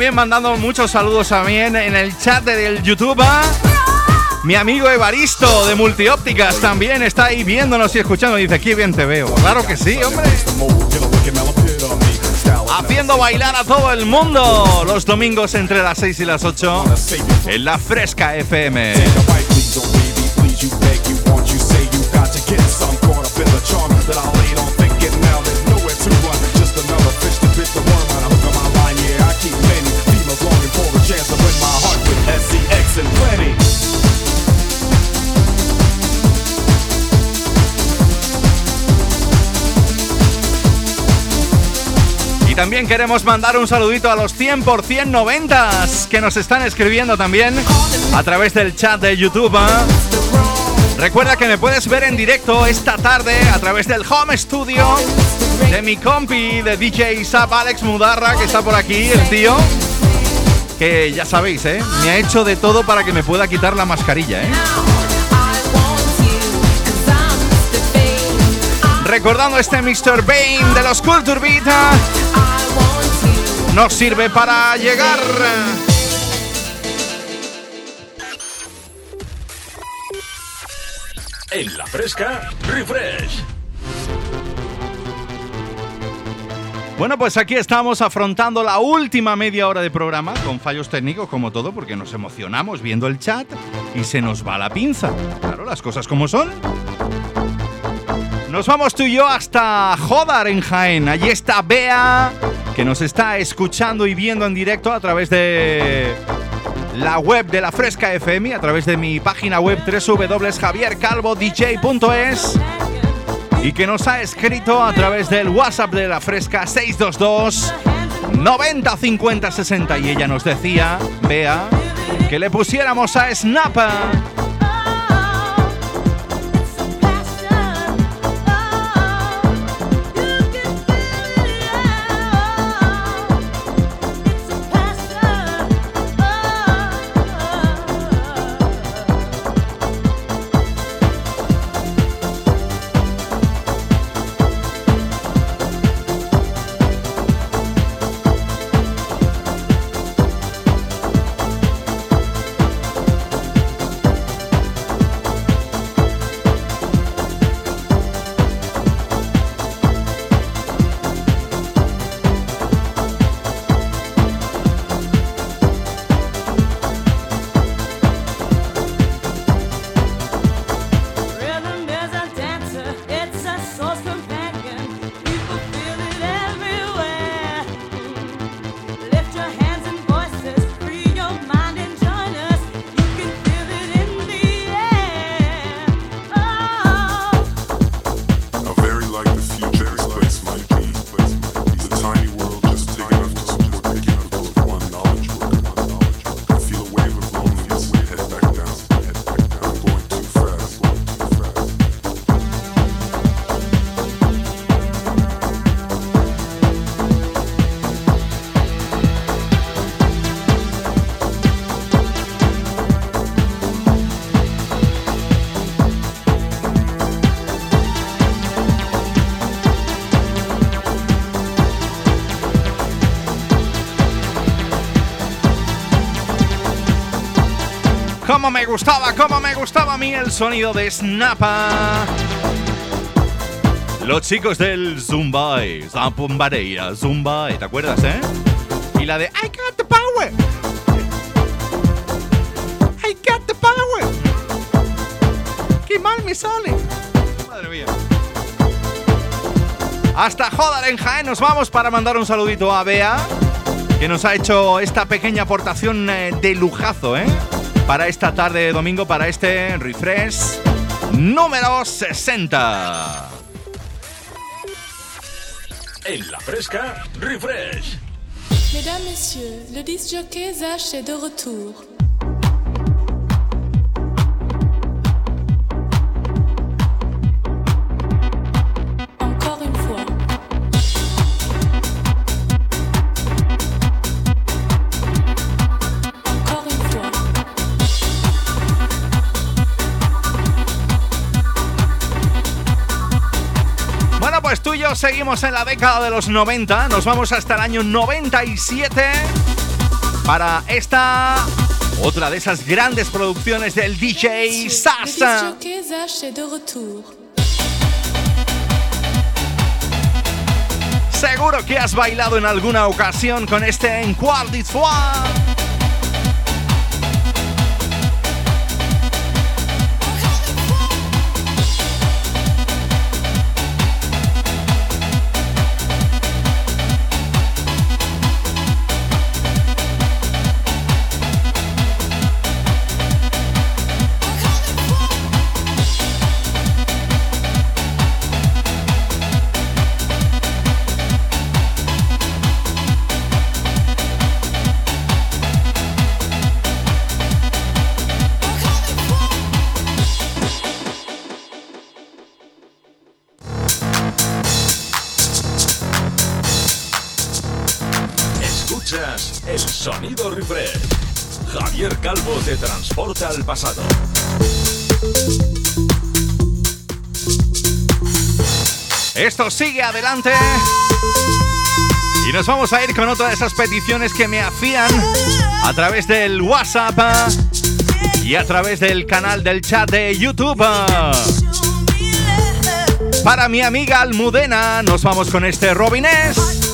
también mandando muchos saludos también en el chat del YouTube. ¿ah? Mi amigo Evaristo de Multiópticas también está ahí viéndonos y escuchando. Dice, qué bien te veo. Claro que sí, hombre. Haciendo bailar a todo el mundo los domingos entre las 6 y las 8 en la Fresca FM. También queremos mandar un saludito a los 100% noventas que nos están escribiendo también a través del chat de YouTube. ¿ah? Recuerda que me puedes ver en directo esta tarde a través del home studio de mi compi de DJ Sap Alex Mudarra, que está por aquí, el tío. Que ya sabéis, ¿eh? Me ha hecho de todo para que me pueda quitar la mascarilla, ¿eh? Recordando este Mr. Bane de los Culture Beat. Nos sirve para llegar. En la fresca, refresh. Bueno, pues aquí estamos afrontando la última media hora de programa con fallos técnicos como todo porque nos emocionamos viendo el chat y se nos va la pinza. Claro, las cosas como son. Nos vamos tú y yo hasta Jodar en Jaén. Allí está Bea, que nos está escuchando y viendo en directo a través de la web de la Fresca FM, a través de mi página web www.javiercalvodj.es y que nos ha escrito a través del WhatsApp de la Fresca 622 90 50 60 y ella nos decía, Bea, que le pusiéramos a Snap. Me gustaba, cómo me gustaba a mí el sonido de Snappa. Los chicos del Zumba, Zampumbareira, Zumba, ¿te acuerdas, eh? Y la de I got the power. I got the power. Qué mal me sale. Madre mía. Hasta Jodar en Jaén nos vamos para mandar un saludito a Bea, que nos ha hecho esta pequeña aportación eh, de lujazo, ¿eh? Para esta tarde de domingo, para este refresh número 60. En la fresca, refresh. Mesdames, Messieurs, le disc jockey Zach est de retour. Seguimos en la década de los 90, nos vamos hasta el año 97 para esta otra de esas grandes producciones del DJ Sasa. Seguro que has bailado en alguna ocasión con este en Quart pasado. Esto sigue adelante. Y nos vamos a ir con otra de esas peticiones que me hacían a través del WhatsApp y a través del canal del chat de YouTube. Para mi amiga Almudena, nos vamos con este Robinés.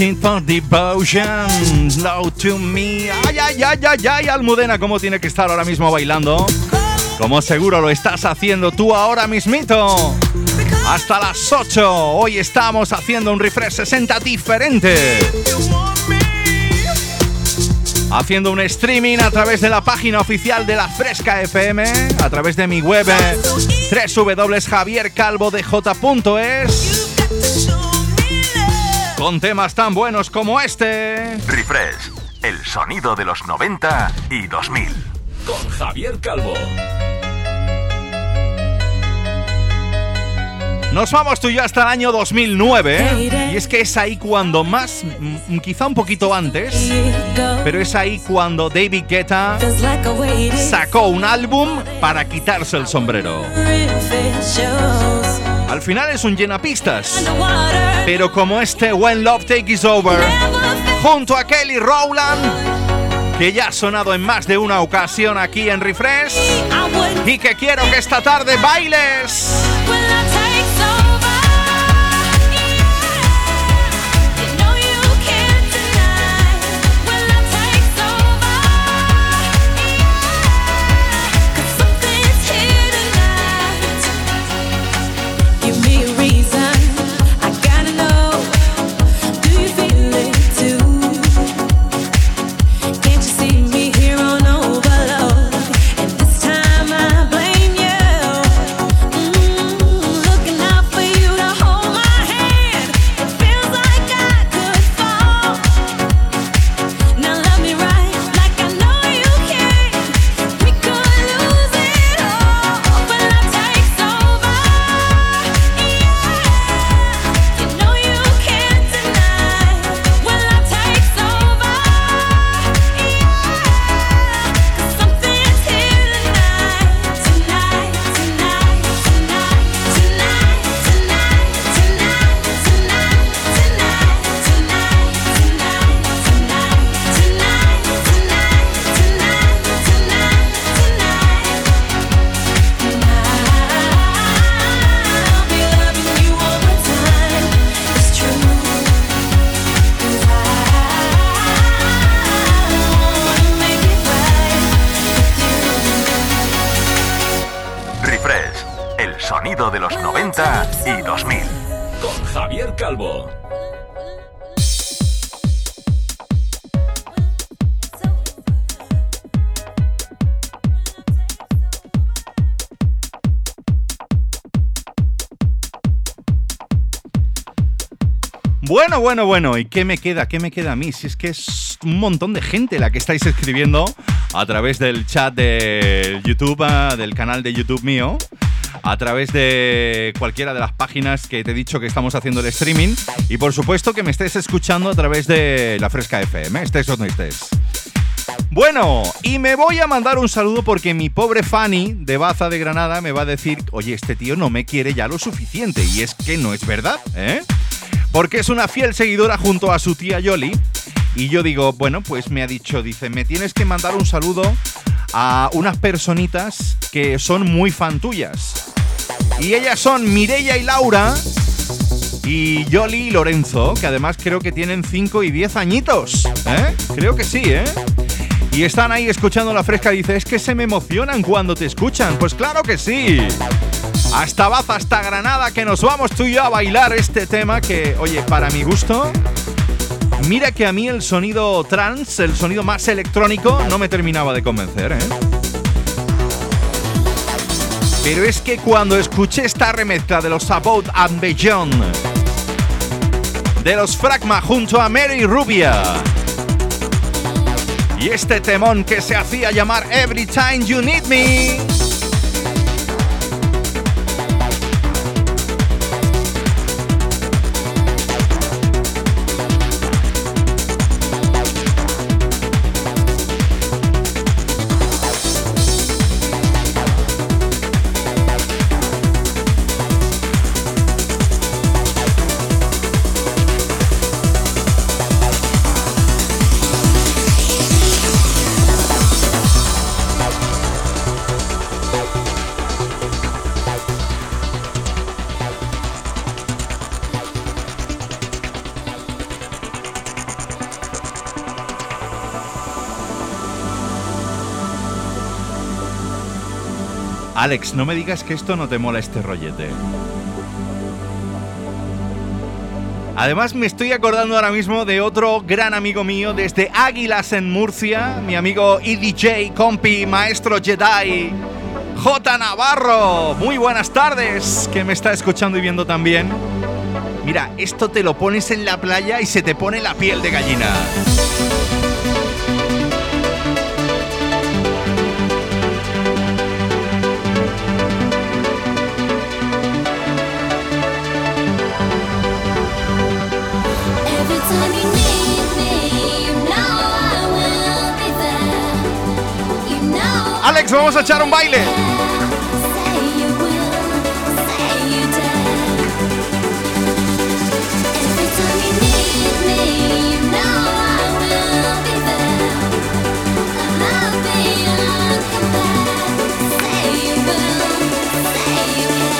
For devotion, slow to me. Ay, ay, ay, ay, ay, Almudena, ¿cómo tiene que estar ahora mismo bailando? Como seguro lo estás haciendo tú ahora mismito. Hasta las 8. Hoy estamos haciendo un refresh 60 diferente. Haciendo un streaming a través de la página oficial de la Fresca FM, a través de mi web eh, www.javiercalvodej.es con temas tan buenos como este. Refresh, el sonido de los 90 y 2000. Con Javier Calvo. Nos vamos tú y yo hasta el año 2009 y es que es ahí cuando más, mm, quizá un poquito antes, pero es ahí cuando David Guetta sacó un álbum para quitarse el sombrero. Al final es un llenapistas, pero como este When Love Take Is Over, junto a Kelly Rowland, que ya ha sonado en más de una ocasión aquí en Refresh, y que quiero que esta tarde bailes. Bueno, bueno, ¿y qué me queda? ¿Qué me queda a mí? Si es que es un montón de gente la que estáis escribiendo a través del chat de YouTube, ah, del canal de YouTube mío, a través de cualquiera de las páginas que te he dicho que estamos haciendo el streaming y por supuesto que me estés escuchando a través de la Fresca FM, estés donde estés. Bueno, y me voy a mandar un saludo porque mi pobre Fanny de Baza de Granada me va a decir, oye, este tío no me quiere ya lo suficiente. Y es que no es verdad, ¿eh? Porque es una fiel seguidora junto a su tía Yoli. Y yo digo, bueno, pues me ha dicho, dice, me tienes que mandar un saludo a unas personitas que son muy fan tuyas. Y ellas son Mireia y Laura y Yoli y Lorenzo, que además creo que tienen 5 y 10 añitos. ¿eh? Creo que sí, ¿eh? Y están ahí escuchando la fresca. Dice, es que se me emocionan cuando te escuchan. Pues claro que sí. Hasta Baza, hasta Granada, que nos vamos tú y yo a bailar este tema que, oye, para mi gusto, mira que a mí el sonido trance, el sonido más electrónico, no me terminaba de convencer, ¿eh? Pero es que cuando escuché esta remezcla de los About and Beyond, de los Fragma junto a Mary Rubia, y este temón que se hacía llamar Every Time You Need Me. Alex, no me digas que esto no te mola este rollete. Además me estoy acordando ahora mismo de otro gran amigo mío desde Águilas en Murcia, mi amigo EDJ, compi, maestro Jedi, J Navarro. Muy buenas tardes, que me está escuchando y viendo también. Mira, esto te lo pones en la playa y se te pone la piel de gallina. You will, say you can.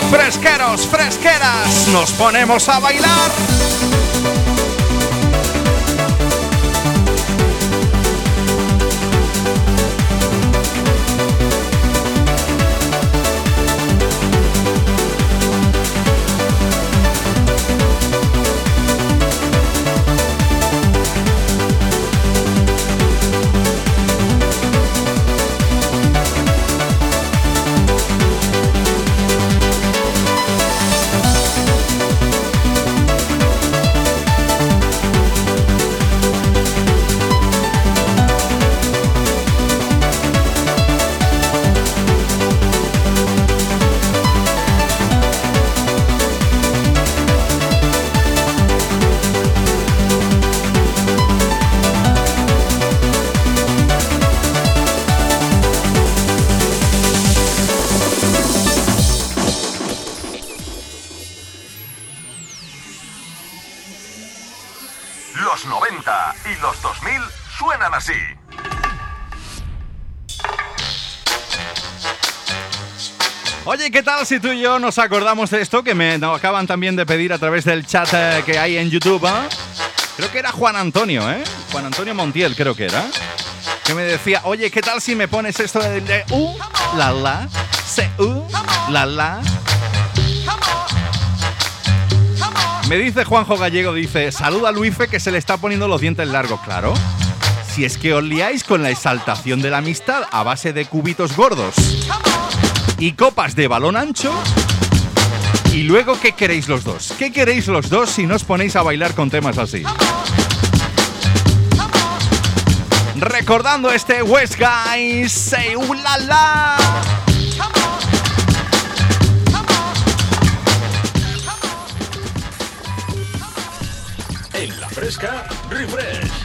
Fresqueros, fresqueras, nos ponemos a bailar. Oye, ¿qué tal si tú y yo nos acordamos de esto que me acaban también de pedir a través del chat eh, que hay en YouTube? ¿ah? Creo que era Juan Antonio, ¿eh? Juan Antonio Montiel, creo que era. Que me decía, oye, ¿qué tal si me pones esto de, de U, la la, C, U, la la? Me dice Juanjo Gallego, dice, saluda a Luife que se le está poniendo los dientes largos, claro. Si es que os liáis con la exaltación de la amistad a base de cubitos gordos y copas de balón ancho. Y luego, ¿qué queréis los dos? ¿Qué queréis los dos si no os ponéis a bailar con temas así? Recordando este West Guys, say. En la fresca, refresh.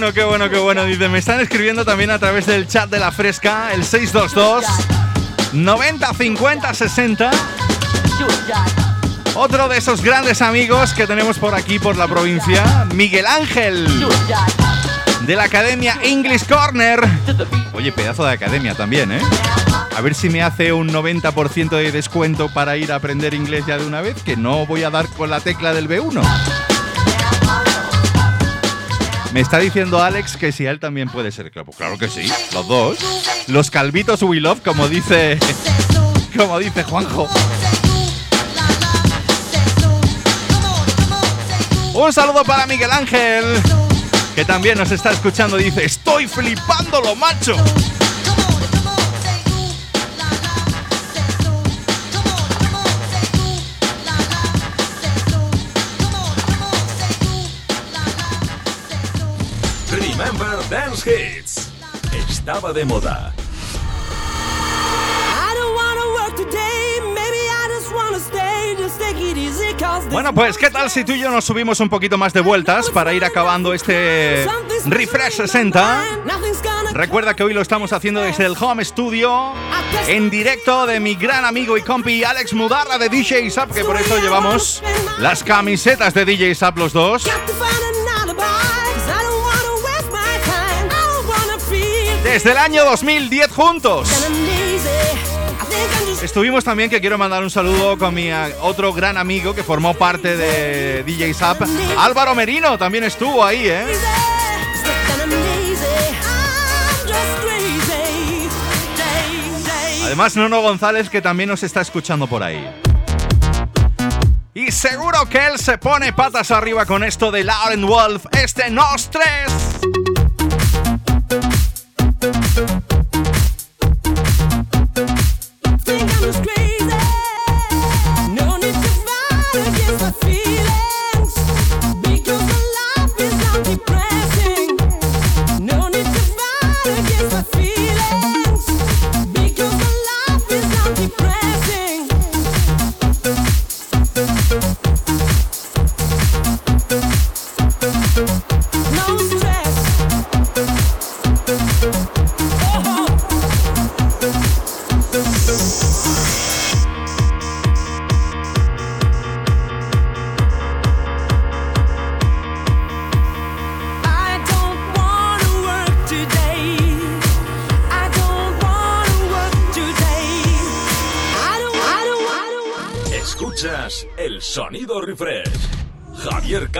Bueno, qué bueno, qué bueno! Dice, me están escribiendo también a través del chat de la fresca, el 622 90 50 60. Otro de esos grandes amigos que tenemos por aquí, por la provincia, Miguel Ángel, de la Academia English Corner. Oye, pedazo de academia también, ¿eh? A ver si me hace un 90% de descuento para ir a aprender inglés ya de una vez, que no voy a dar con la tecla del B1. Me está diciendo Alex que si él también puede ser claro. Claro que sí, los dos. Los calvitos we love, como dice. Como dice Juanjo. Un saludo para Miguel Ángel, que también nos está escuchando. Dice: Estoy flipándolo, macho. Dance Hits. Estaba de moda. I don't wanna work today, maybe I just wanna stay, just take it easy, cause this Bueno, pues, ¿qué tal si tú y yo nos subimos un poquito más de vueltas para ir acabando este Refresh 60? nothing's gonna Recuerda que hoy lo estamos haciendo desde el home studio, en directo de mi gran amigo y compi Alex Mudarra de DJ Sap, que por eso llevamos las camisetas de DJ Sap los dos. desde el año 2010 juntos. Estuvimos también, que quiero mandar un saludo con mi otro gran amigo que formó parte de DJ Zap, Álvaro Merino, también estuvo ahí, ¿eh? Además, Nono González, que también nos está escuchando por ahí. Y seguro que él se pone patas arriba con esto de Lauren Wolf, este NOS 3. Música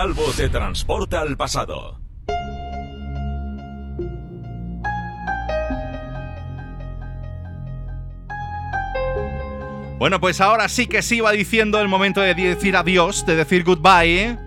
Calvo te transporta al pasado. Bueno, pues ahora sí que sí va diciendo el momento de decir adiós, de decir goodbye.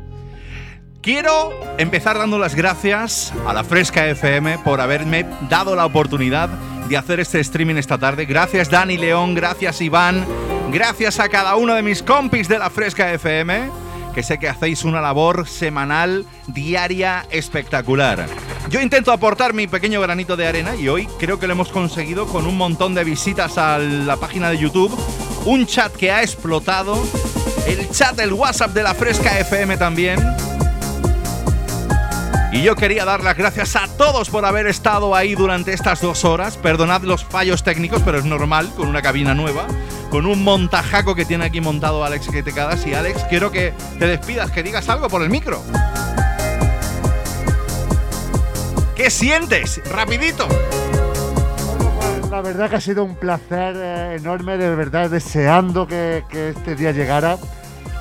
Quiero empezar dando las gracias a la Fresca FM por haberme dado la oportunidad de hacer este streaming esta tarde. Gracias Dani León, gracias Iván, gracias a cada uno de mis compis de la Fresca FM, que sé que hacéis una labor semanal, diaria, espectacular. Yo intento aportar mi pequeño granito de arena y hoy creo que lo hemos conseguido con un montón de visitas a la página de YouTube, un chat que ha explotado, el chat del WhatsApp de la Fresca FM también. Y yo quería dar las gracias a todos por haber estado ahí durante estas dos horas. Perdonad los fallos técnicos, pero es normal con una cabina nueva, con un montajaco que tiene aquí montado Alex que te quedas. Y Alex, quiero que te despidas, que digas algo por el micro. ¿Qué sientes? Rapidito. La verdad que ha sido un placer eh, enorme, de verdad deseando que, que este día llegara.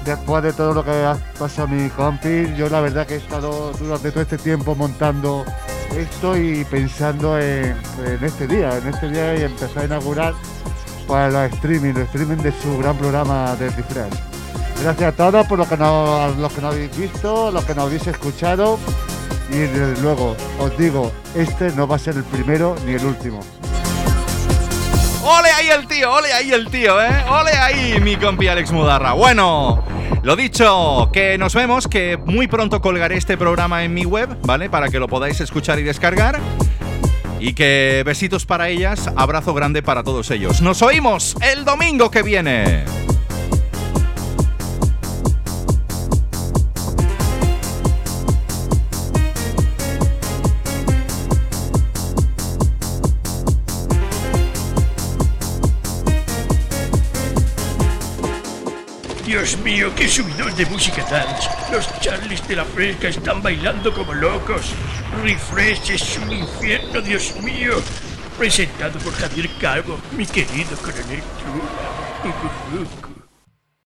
Después de todo lo que ha pasado mi compi, yo la verdad que he estado durante todo este tiempo montando esto y pensando en, en este día, en este día y empezar a inaugurar pues, los streaming, los streaming de su gran programa de Refresh. Gracias a todos por lo que nos, los que nos habéis visto, los que nos habéis escuchado y desde luego os digo, este no va a ser el primero ni el último. ¡Ole ahí el tío! ¡Ole ahí el tío, eh! ¡Ole ahí mi compi Alex Mudarra! Bueno, lo dicho, que nos vemos, que muy pronto colgaré este programa en mi web, ¿vale? Para que lo podáis escuchar y descargar. Y que besitos para ellas, abrazo grande para todos ellos. Nos oímos el domingo que viene. Dios mío, qué subidón de música dance. Los Charlies de la Fresca están bailando como locos. Refresh es un infierno, Dios mío. Presentado por Javier Calvo, mi querido coronel Trula.